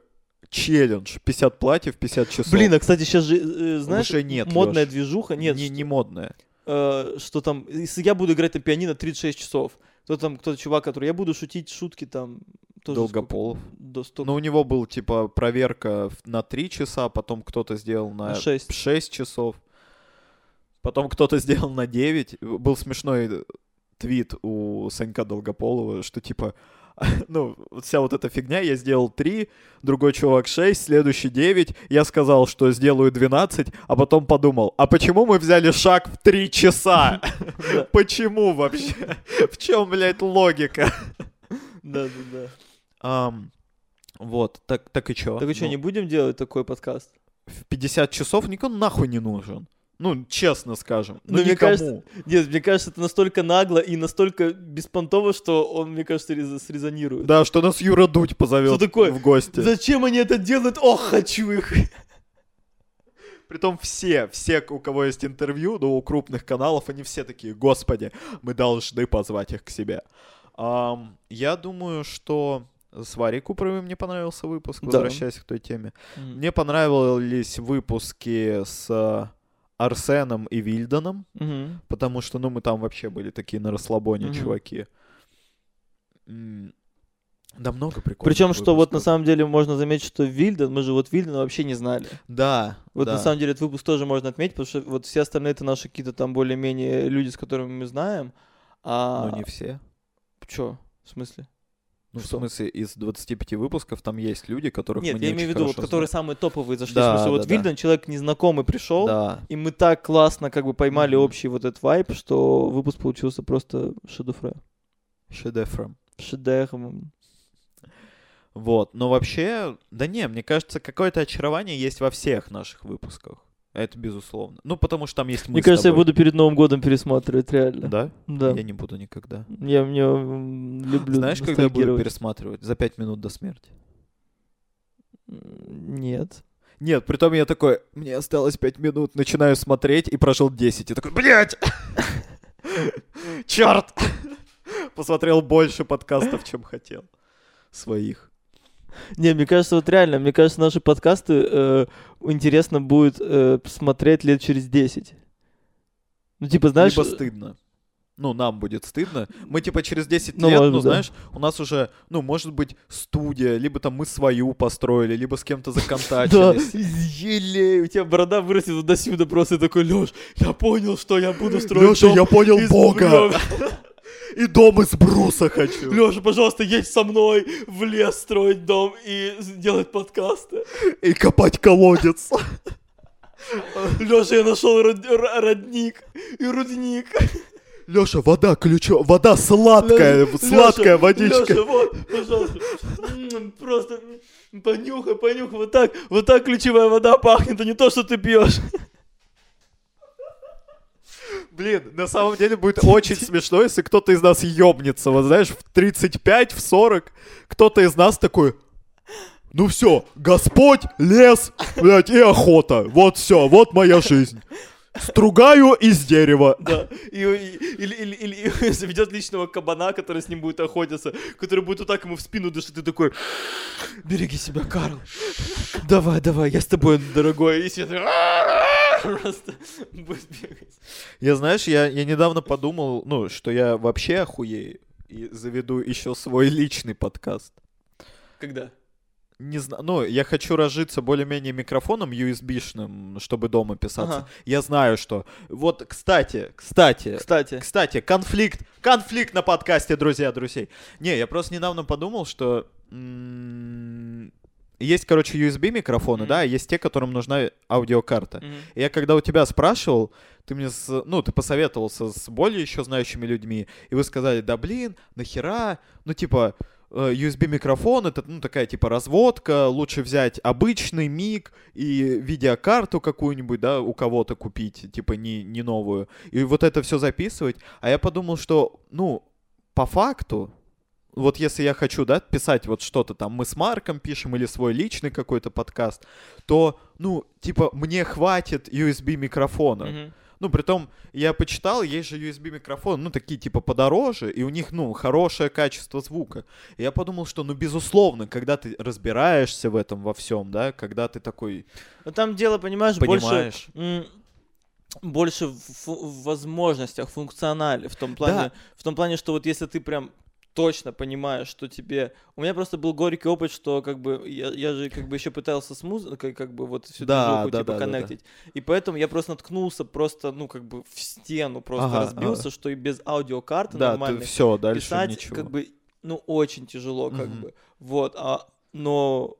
челлендж. 50 платьев, 50 часов. Блин, а кстати, сейчас же, э, знаешь, Уже нет, модная движуха, нет, не, что- не модная. э, что там, если я буду играть на пианино 36 часов, кто там, кто-то чувак, который, я буду шутить шутки там, тоже Долгополов. сколько? До столько. Ну, у него был, типа, проверка на 3 часа, потом кто-то сделал на На шесть. 6 часов. Потом кто-то сделал на 9. Был смешной твит у Санька Долгополова, что, типа, ну, вся вот эта фигня, я сделал 3, другой чувак 6, следующий 9. Я сказал, что сделаю 12, а потом подумал, а почему мы взяли шаг в 3 часа? Почему вообще? В чем, блядь, логика? Да, да, да. Ам, вот, так, так и чё? Так и что, Ну, не будем делать такой подкаст? в 50 часов никому нахуй не нужен. Ну, честно скажем. Ну, Ну, мне никому. кажется, Нет, мне кажется, это настолько нагло и настолько беспонтово, что он, мне кажется, рез- срезонирует. Да, что нас Юра Дудь позовет Что такое? в гости. Зачем они это делают? Ох, хочу их! Притом все, все, у кого есть интервью, ну, у крупных каналов, они все такие, господи, мы должны позвать их к себе. Ам, я думаю, что с Варей Куперовой мне понравился выпуск, Да. возвращаясь к той теме. Мне понравились выпуски с Арсеном и Вильданом, Мгм. потому что, ну, мы там вообще были такие на расслабоне, Мгм. чуваки. Да много прикольных Причем, что вот на самом деле можно заметить, что Вильден, мы же вот Вильдена вообще не знали. Да, Вот да. на самом деле этот выпуск тоже можно отметить, потому что вот все остальные это наши какие-то там более-менее люди, с которыми мы знаем. А Ну, не все. чё? В смысле? Ну, в смысле, из 25 выпусков там есть люди, которых Нет, мы не я имею в виду, вот, которые самые топовые зашли. Да, в смысле, вот да, да. Вильден, человек незнакомый пришел, Да. и мы так классно как бы поймали Мгм. общий вот этот вайп, что выпуск получился просто шедевр. Шедевром. Шедевр. Вот. Но вообще, да не, мне кажется, какое-то очарование есть во всех наших выпусках. Это безусловно. Ну, потому что там есть мы Мне кажется, я буду перед Новым годом пересматривать, реально. Да? Да. Я не буду никогда. Я мне люблю Знаешь, когда я буду пересматривать? За пять минут до смерти. Нет. Нет, притом я такой, мне осталось пять минут, начинаю смотреть и прожил 10. И такой, блядь! Черт! Посмотрел больше подкастов, чем хотел. Своих. Не, мне кажется, вот реально, мне кажется, наши подкасты э, интересно будет э, смотреть лет через 10. Ну, типа, знаешь... Либо стыдно. Ну, нам будет стыдно. Мы, типа, через 10 Ну, лет, может ну, да. знаешь, у нас уже, ну, может быть, студия, либо там мы свою построили, либо с кем-то Да, законтачились. еле, у тебя борода вырастет вот до сюда, просто такой, Лёш, я понял, что я буду строить Лёша, я понял Бога! И дом из бруса хочу. Лёша, пожалуйста, едь со мной в лес строить дом и делать подкасты. И копать колодец. Лёша, я нашел родник и рудник. Лёша, вода ключо, вода сладкая, Лёша, сладкая Лёша, водичка. Лёша, вот, пожалуйста. М, Просто понюхай, понюхай. Вот так, вот так ключевая вода пахнет, а не то, что ты пьешь. Блин, на самом деле будет очень смешно, если кто-то из нас ёбнется, вот знаешь, в 35, в 40, кто-то из нас такой, ну все, Господь, лес, блядь, и охота, вот все, вот моя жизнь. Стругаю из дерева. Да. И, или, или, или- заведет личного кабана, который с ним будет охотиться, который будет вот так ему в спину дышать, ты такой, береги себя, Карл. Давай, давай, я с тобой, дорогой. И такие, просто. Я, знаешь, я, я недавно подумал, ну, что я вообще охуею и заведу еще свой личный подкаст. Когда? Не знаю, ну, я хочу разжиться более-менее микрофоном USB-шным, чтобы дома писаться. Ага. Я знаю, что... Вот, кстати, кстати, Кстати. Кстати, конфликт, конфликт на подкасте, друзья, друзей. Не, я просто недавно подумал, что м, есть, короче, USB микрофоны, Мгм. да, есть те, которым нужна аудиокарта. Мгм. И я когда у тебя спрашивал, ты мне, с- ну, ты посоветовался с более еще знающими людьми, и вы сказали, да блин, нахера, ну, типа, э, USB микрофон это ну такая типа разводка лучше взять обычный миг и видеокарту какую-нибудь да у кого-то купить типа не не новую и вот это все записывать а я подумал что ну по факту вот если я хочу, да, писать вот что-то там, мы с Марком пишем или свой личный какой-то подкаст, то, ну, типа, мне хватит USB микрофона. Мгм. Ну, притом, я почитал, есть же USB микрофоны, ну, такие типа подороже, и у них, ну, хорошее качество звука. И я подумал, что, ну, безусловно, когда ты разбираешься в этом во всем, да, когда ты такой Ну там дело, понимаешь, больше, понимаешь. м, больше в, в возможностях, функционале, в том плане, в том плане, что вот если ты прям точно понимаешь, что тебе... У меня просто был горький опыт, что как бы я, я же как бы еще пытался с музыкой как бы вот всю Да, движуху, да, типа да, да, да. коннектить. И поэтому я просто наткнулся просто, ну как бы в стену просто Ага, разбился, что и без аудиокарты да, ты нормальной все, дальше писать ничего. как бы, ну, очень тяжело, как Мгм. бы. Вот, а, но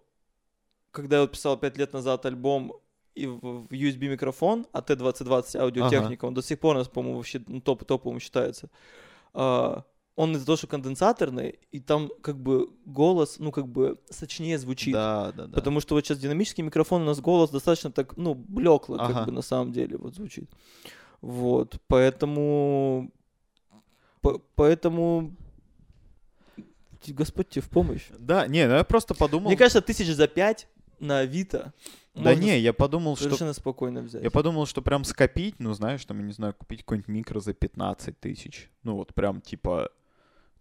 когда я вот писал пять лет назад альбом и в, USB микрофон, а T2020 аудиотехника, он до сих пор у нас, по-моему, вообще ну, топ топовым считается. А, он из-за того, что конденсаторный, и там как бы голос, ну, как бы сочнее звучит. Да, да, да. Потому что вот сейчас динамический микрофон, у нас голос достаточно так, ну, блекло, Ага. как бы на самом деле вот звучит. Вот, поэтому... по- поэтому... Господь тебе в помощь. Да, не, ну я просто подумал... Мне кажется, тысяч за пять на Авито да не, я подумал, что совершенно спокойно взять. Я подумал, что прям скопить, ну, знаешь, там, я не знаю, купить какой-нибудь микро за 15 тысяч. Ну, вот прям, типа,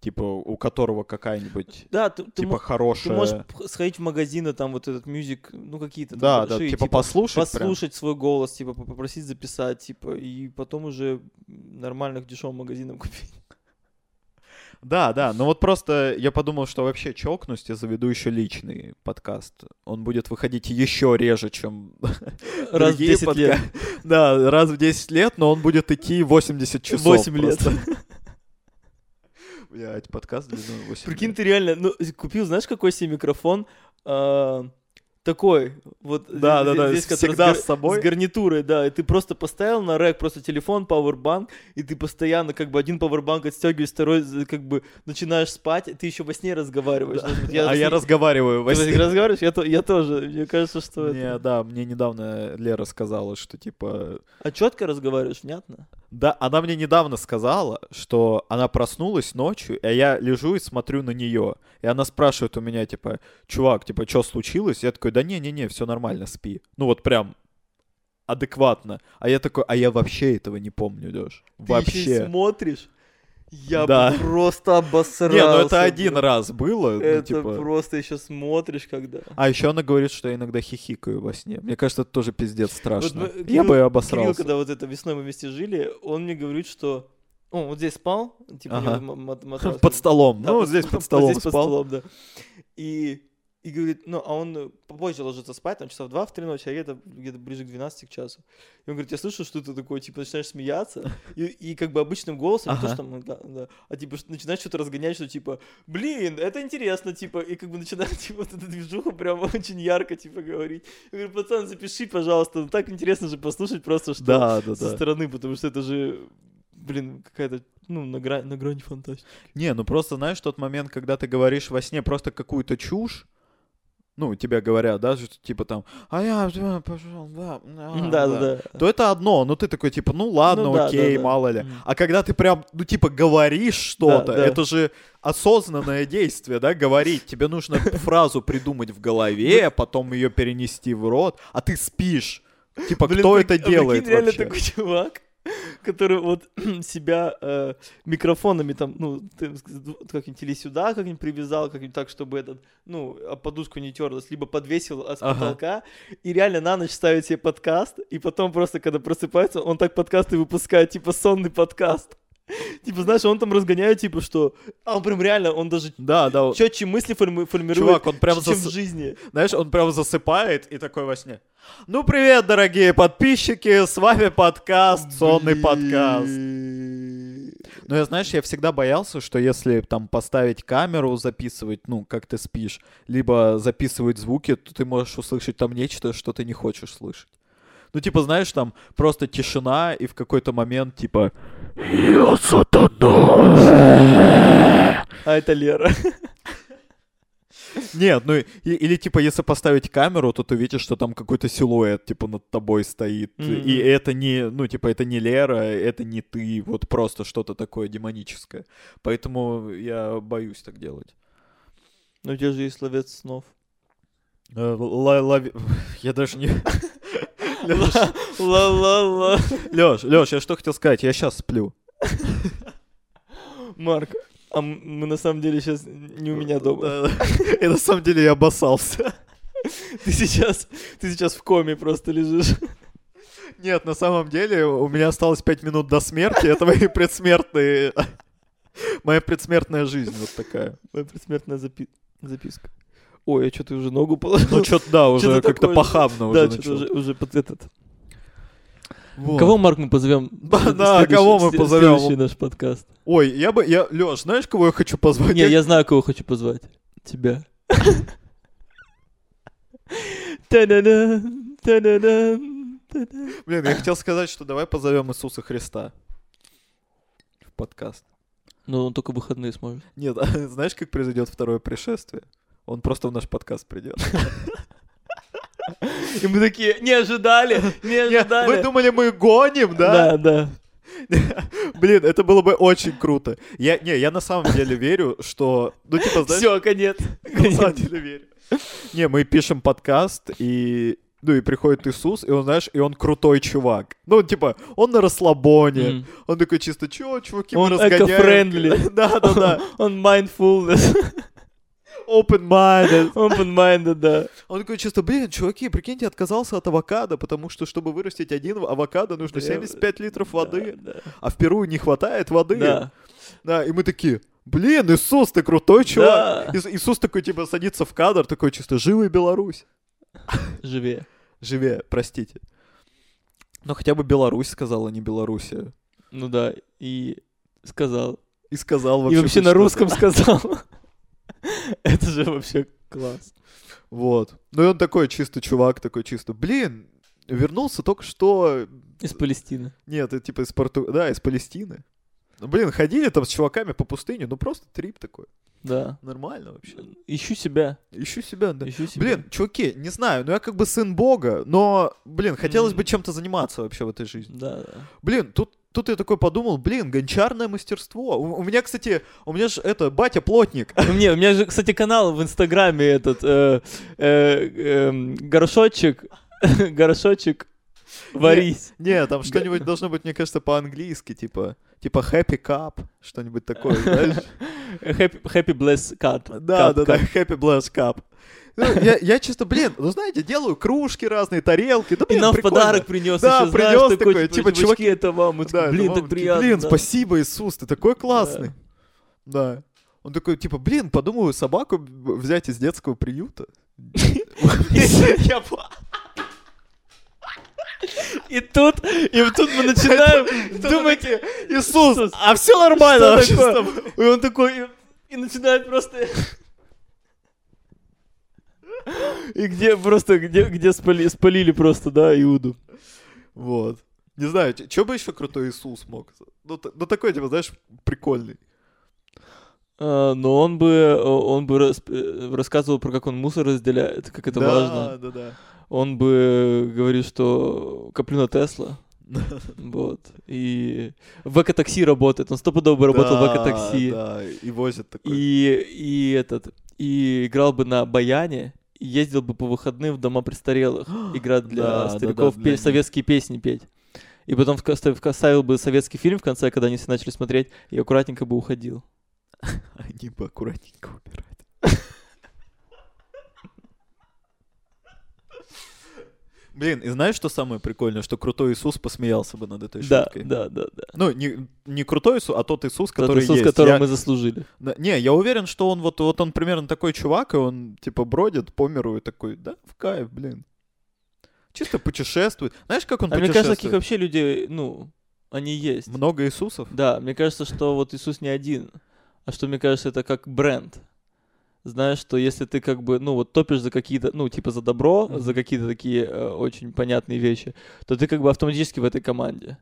типа, у которого какая-нибудь, Да, ты, ты типа, мо- хорошая... ты можешь сходить в магазин, и там вот этот мюзик, ну какие-то там Да, да, большие, типа, послушать прям. послушать свой голос, типа попросить записать, типа, и потом уже нормальных дешевым магазинам купить. Да, да, но вот просто я подумал, что вообще чокнусь, я заведу еще личный подкаст. Он будет выходить еще реже, чем Раз в другие 10 подка- лет. Да, раз в 10 лет, но он будет идти 80 часов. 8 лет. Блядь, подкаст длиной 8 Прикинь, ты реально, ну, купил, знаешь, какой себе микрофон? А, такой, вот Да, здесь- да, да, здесь, всегда гар- с собой. С гарнитурой, да, и ты просто поставил на рэк просто телефон, пауэрбанк, и ты постоянно как бы один пауэрбанк отстегиваешь, второй как бы начинаешь спать, и ты еще во сне разговариваешь. Да. А я во сне- разговариваю во Ты сне. разговариваешь? Я, то- я тоже. Мне кажется, что Не, это... да, мне недавно Лера сказала, что типа... А четко разговариваешь, внятно? Да, она мне недавно сказала, что она проснулась ночью, а я лежу и смотрю на нее. И она спрашивает у меня, типа, чувак, типа, что случилось? Я такой, да не-не-не, все нормально, спи. Ну вот прям адекватно. А я такой, а я вообще этого не помню, Леш. Ты Вообще. смотришь? Я Да. бы просто обосрался. Не, ну это один бы. раз было. ну, Это типа... просто еще смотришь, когда... А еще она говорит, что я иногда хихикаю во сне. Мне кажется, это тоже пиздец страшно. Вот я Кирилл- бы Кирилл, обосрался. когда вот это весной мы вместе жили, он мне говорит, что... Он вот здесь спал, типа Ага. матрас Под столом. Да, ну, под- здесь под столом здесь под спал. столом, да. И, и говорит, ну, а он э, попозже ложится спать, там часов два в три ночи, а я где-то где-то ближе к 12 к часу. И он говорит, я слышу, что ты такое, типа, начинаешь смеяться, и, и как бы обычным голосом, не то, Ага. что мы, да, да, а типа, начинаешь что-то разгонять, что типа, блин, это интересно, типа, и как бы начинает, типа, вот эту движуху прям очень ярко, типа, говорить. Я говорю, пацан, запиши, пожалуйста, ну так интересно же послушать просто, что Да, да, со да. стороны, потому что это же, блин, какая-то, ну, на, грани, на грани фантастики. Не, ну просто знаешь тот момент, когда ты говоришь во сне просто какую-то чушь, ну, тебе говорят, да, что типа там, а я да, пошел, да, а, Да, да, да. то это одно, но ты такой, типа, ну ладно, Ну да, окей, да, да. мало ли. А когда ты прям, ну, типа, говоришь что-то, да. это же осознанное действие, да, говорить. Тебе нужно фразу придумать в голове, потом ее перенести в рот, а ты спишь. Типа, Блин, кто это а делает реально вообще? такой чувак, который вот себя э, микрофонами там, ну, как-нибудь или сюда как-нибудь привязал, как-нибудь так, чтобы этот, ну, об подушку не терлась, либо подвесил от- с Ага. потолка, и реально на ночь ставит себе подкаст, и потом просто, когда просыпается, он так подкасты выпускает, типа сонный подкаст. Типа, знаешь, он там разгоняет, типа, что... А он прям реально, он даже Да, да. четче мысли форми- формирует, Чувак, он прям чем зас- в жизни. Знаешь, он прям засыпает и такой во сне. Ну, привет, дорогие подписчики, с вами подкаст, сонный подкаст. Но я, знаешь, я всегда боялся, что если там поставить камеру, записывать, ну, как ты спишь, либо записывать звуки, то ты можешь услышать там нечто, что ты не хочешь слышать. Ну, типа, знаешь, там просто тишина, и в какой-то момент, типа, «Я сатана!» А это Лера. Нет, ну, и- или, типа, если поставить камеру, то ты видишь, что там какой-то силуэт, типа, над тобой стоит. Мгм. И это не, ну, типа, это не Лера, это не ты, вот просто что-то такое демоническое. Поэтому я боюсь так делать. Ну, у тебя же есть ловец снов. Э, ла- лови- Я даже не... Ла-ла-ла. Лёш, Лёш, я что хотел сказать? Я сейчас сплю. Марк, а мы на самом деле сейчас не у меня дома. И на самом деле я обоссался. Ты сейчас, ты сейчас в коме просто лежишь. Нет, на самом деле у меня осталось 5 минут до смерти. Это мои предсмертные... Моя предсмертная жизнь вот такая. Моя предсмертная запи- записка. Ой, я что-то уже ногу положил. Ну, что-то, да, уже как-то похабно уже да, что-то уже, уже под этот. Вот. Кого, Марк, мы позовем? Да, да, кого мы позовем? Следующий наш подкаст. Ой, я бы... Я, Лёш, знаешь, кого я хочу позвать? Не, я знаю, кого хочу позвать. Тебя. Блин, я хотел сказать, что давай позовем Иисуса Христа в подкаст. Ну, он только выходные сможет. Нет, знаешь, как произойдет второе пришествие? Он просто в наш подкаст придет. И мы такие, не ожидали, не ожидали. Вы думали, мы гоним, да? Да, да. Блин, это было бы очень круто. Я, не, я на самом деле верю, что, ну типа, знаешь, Все, конец. на самом деле верю. Не, мы пишем подкаст, и, ну и приходит Иисус, и он, знаешь, и он крутой чувак. Ну, типа, он на расслабоне, М. он такой чисто, чё, чуваки, мы Он разгоняем. эко-френдли. Да, да, да. Он mindfulness. Open-minded. Open-minded, да. Он такой чисто, блин, чуваки, прикиньте, отказался от авокадо, потому что, чтобы вырастить один авокадо, нужно Да, 75 литров воды, Да, а в Перу не хватает воды. Да. Да, и мы такие, блин, Иисус, ты крутой чувак. Да. Ис- Иисус такой, типа, садится в кадр, такой чисто, живый Беларусь. Живее. Живее, простите. Но хотя бы Беларусь сказала, не Белоруссия. Ну да, и сказал. И сказал И вообще вообще хоть на русском сказал. Это же вообще класс. Вот. Ну и он такой чисто чувак, такой чисто, блин, вернулся только что... Из Палестины. Нет, это типа из Порту... Да, из Палестины. Ну, блин, ходили там с чуваками по пустыне, ну просто трип такой. Да. Нормально вообще. Ищу себя. Ищу себя, да. Ищу себя. Блин, чуваки, не знаю, ну я как бы сын бога, но, блин, хотелось бы чем-то заниматься вообще в этой жизни. Да, да. Блин, тут, тут я такой подумал, блин, гончарное мастерство. У, у меня, кстати, у меня же это, батя плотник. Мне, у меня же, кстати, канал в Инстаграме этот э, э, эм, горшочек, горшочек, варись. Не, там что-нибудь должно быть, мне кажется, по-английски, типа, типа happy cup, что-нибудь такое, знаешь? Happy, happy bless cut. Да, Cup, да, да, cup. happy bless cup. Ну, я, я чисто, блин, ну знаете, делаю кружки разные, тарелки, да И нам в подарок принес Да, еще, знаешь, принес такой, такой, типа, типа, чуваки, это вам. Да, это блин, вам так такие, приятно. Блин, да». спасибо, Иисус, ты такой классный. Да. Он такой, типа, блин, подумаю, собаку взять из детского приюта. И тут, и тут мы начинаем думать, Иисус, а все нормально что вообще с такое? тобой?» И он такой, и начинает просто... И где просто, где, где спали, спалили просто, да, Иуду. Вот. Не знаю, что бы еще крутой Иисус мог? Ну, ну, такой, типа, знаешь, прикольный. А, но он бы, он бы рас- э, рассказывал про как он мусор разделяет, как это да, важно. Да, да, Он бы говорил, что коплю на Тесла. Вот. И в экотакси работает. Он стопудово бы работал в Да, экотакси. Да, и возит такой. И, и этот, и играл бы на баяне, ездил бы по выходным в дома престарелых, играть для Да, да, стариков, да, пе- для советские песни петь. И потом ставил бы советский фильм в конце, когда они все начали смотреть, и аккуратненько бы уходил. Они бы аккуратненько убирают. Блин, и знаешь, что самое прикольное? Что крутой Иисус посмеялся бы над этой Да, шуткой. да, да, да. Ну, не, не крутой Иисус, а тот Иисус, Тот который Иисус, есть. которого Я- мы заслужили. Не, я уверен, что он вот, вот он примерно такой чувак, и он типа бродит по миру и такой, да, в кайф, блин. Чисто путешествует. Знаешь, как он А мне кажется, таких путешествует? вообще людей, ну, они есть. Много Иисусов? Да, мне кажется, что вот Иисус не один, а что, мне кажется, это как бренд. Знаешь, что если ты как бы, ну, вот топишь за какие-то, ну, типа за добро, Мгм. за какие-то такие э, очень понятные вещи, то ты как бы автоматически в этой команде.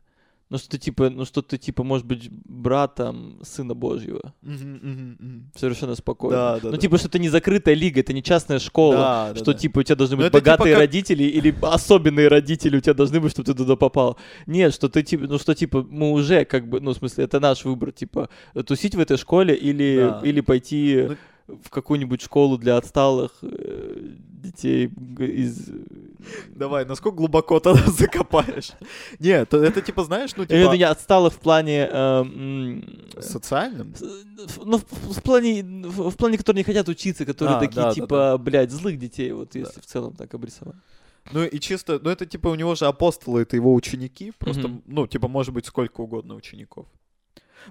Ну, что ты типа, ну, что ты типа, может быть, братом Сына Божьего. Мгм, мгм. Совершенно спокойно. Да, да, ну, да. типа, что это не закрытая лига, это не частная школа. Да, что да. типа у тебя должны Ну, быть это типа богатые как- родители или особенные родители у тебя должны быть, чтобы ты туда попал. Нет, что ты типа, ну что типа мы уже как бы, ну в смысле это наш выбор, типа тусить в этой школе или Да. или пойти Ну- в какую-нибудь школу для отсталых э, детей из. Давай, насколько глубоко тогда закопаешь? Нет, это типа, знаешь, ну типа не отсталых в плане, э, м, социальным? с- ну, в, плане, в, плане, которые не хотят учиться, которые А, такие, типа, блядь, злых детей, вот если в целом так обрисовать. Ну и чисто, ну это типа у него же апостолы, это его ученики, просто, ну типа может быть сколько угодно учеников.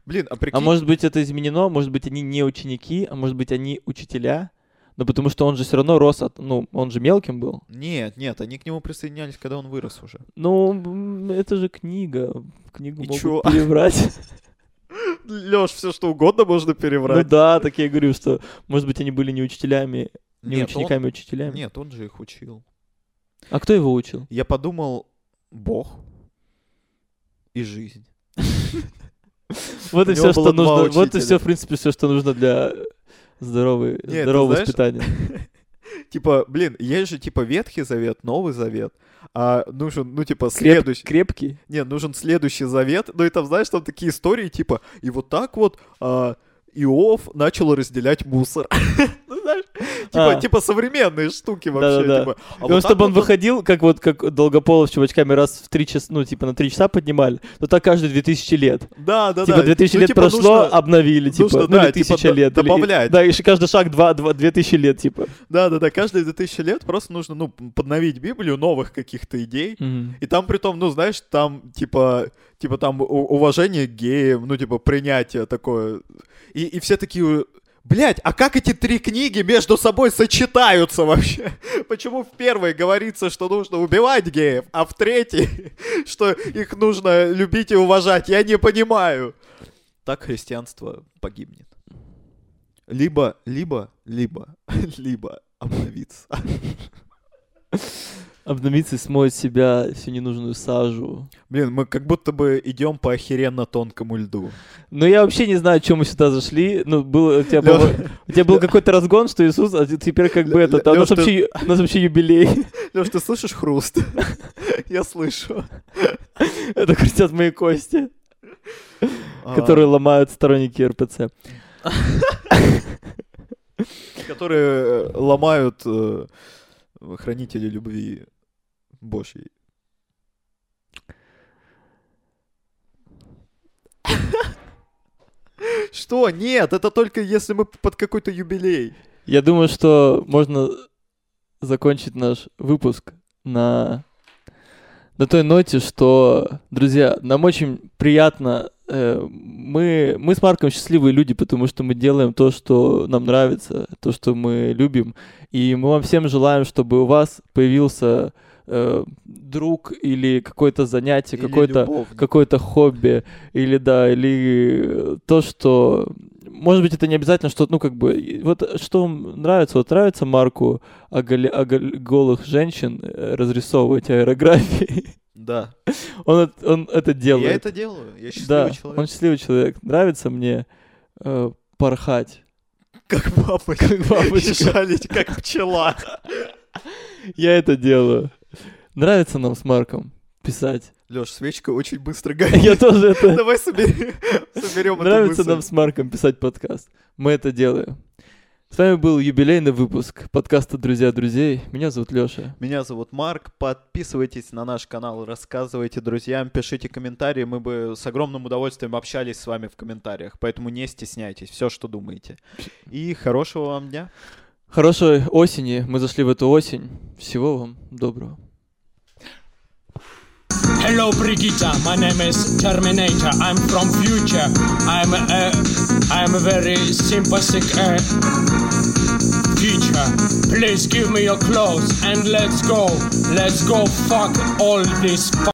Блин, а прикинь... А может быть это изменено, может быть они не ученики, а может быть они учителя, но потому что он же все равно рос от, ну, он же мелким был. Нет, нет, они к нему присоединялись, когда он вырос уже. Ну, это же книга, книгу И могут чё? переврать. Лёш, все что угодно можно Ну переврать. да, так я говорю, что, может быть, они были не учителями, не Нет, он- учениками, а учителями. Нет, он же их учил. А кто его учил? Я подумал, Бог и жизнь. Вот и все, что нужно. Вот и все, в принципе, все, что нужно для здоровой, Нет, здорового знаешь- воспитания. Типа, блин, есть же типа Ветхий Завет, Новый Завет, а нужен, ну типа следующий, крепкий. не, нужен следующий завет, ну и там, знаешь, там такие истории, типа, и вот так вот а, Иов начал разделять мусор. Ну, знаешь, типа, А. типа современные штуки вообще, Да-да-да. типа. А вот чтобы он выходил, как вот как Долгополов с чувачками раз в три часа, ну, типа на три часа поднимали, то так каждые 2000 лет. Да, да, типа да. 2000 Ну, лет типа, прошло, нужно- обновили, типа, нужно, ну, да, или типа, 1000 д- лет. или- добавлять. да, и каждый шаг 2, 2, 2000 лет, типа. Да, да, да, каждые 2000 лет просто нужно, ну, подновить Библию, новых каких-то идей. И там при том, ну, знаешь, там, типа, типа там уважение к геям, ну, типа, принятие такое. И, и все такие, блядь, а как эти три книги между собой сочетаются вообще? Почему в первой говорится, что нужно убивать геев, а в третьей, что их нужно любить и уважать? Я не понимаю. Так христианство погибнет. Либо, либо, либо, либо обновиться. Обновиться и смоет себя всю ненужную сажу. Блин, мы как будто бы идем по охеренно тонкому льду. Ну, я вообще не знаю, чем мы сюда зашли. Ну, был, у тебя, по-моему, у тебя был какой-то разгон, что Иисус, а теперь как бы это, а у нас вообще, у нас вообще юбилей. Леш, ты слышишь хруст? Я слышу. Это хрустят мои кости, А, которые ломают сторонники РПЦ. Которые э, ломают э, хранители любви Божьей. Что? Нет, это только если мы под какой-то юбилей. Я думаю, что можно закончить наш выпуск на, на той ноте, что, друзья, нам очень приятно. э, мы, мы с Марком счастливые люди, потому что мы делаем то, что нам нравится, то, что мы любим. И мы вам всем желаем, чтобы у вас появился э, друг или какое-то занятие, Или какое-то какое-то хобби, или да, или э, то, что... Может быть, это не обязательно, что, ну, как бы, вот что нравится, вот нравится Марку оголе- оголь- голых женщин э, разрисовывать аэрографии, Да. он, это- он это делает. Я это делаю. Я счастливый да, человек. он счастливый человек. Нравится мне э, порхать, Как бабочка. как бабочка. И шалить, как пчела. Я это делаю. Нравится нам с Марком писать. Леш, свечка очень быстро горит. Я тоже это... Давай соберем, Нравится нам с Марком писать подкаст. Мы это делаем. С вами был юбилейный выпуск подкаста «Друзья друзей». Меня зовут Лёша. Меня зовут Марк. Подписывайтесь на наш канал, рассказывайте друзьям, пишите комментарии. Мы бы с огромным удовольствием общались с вами в комментариях, поэтому не стесняйтесь, все, что думаете. И хорошего вам дня. Хорошей осени. Мы зашли в эту осень. Всего вам доброго. Hello, Brigitta. My name is Terminator. I'm from future. I'm a, I'm a very sympathetic uh, teacher. Please give me your clothes and let's go. Let's go fuck all this.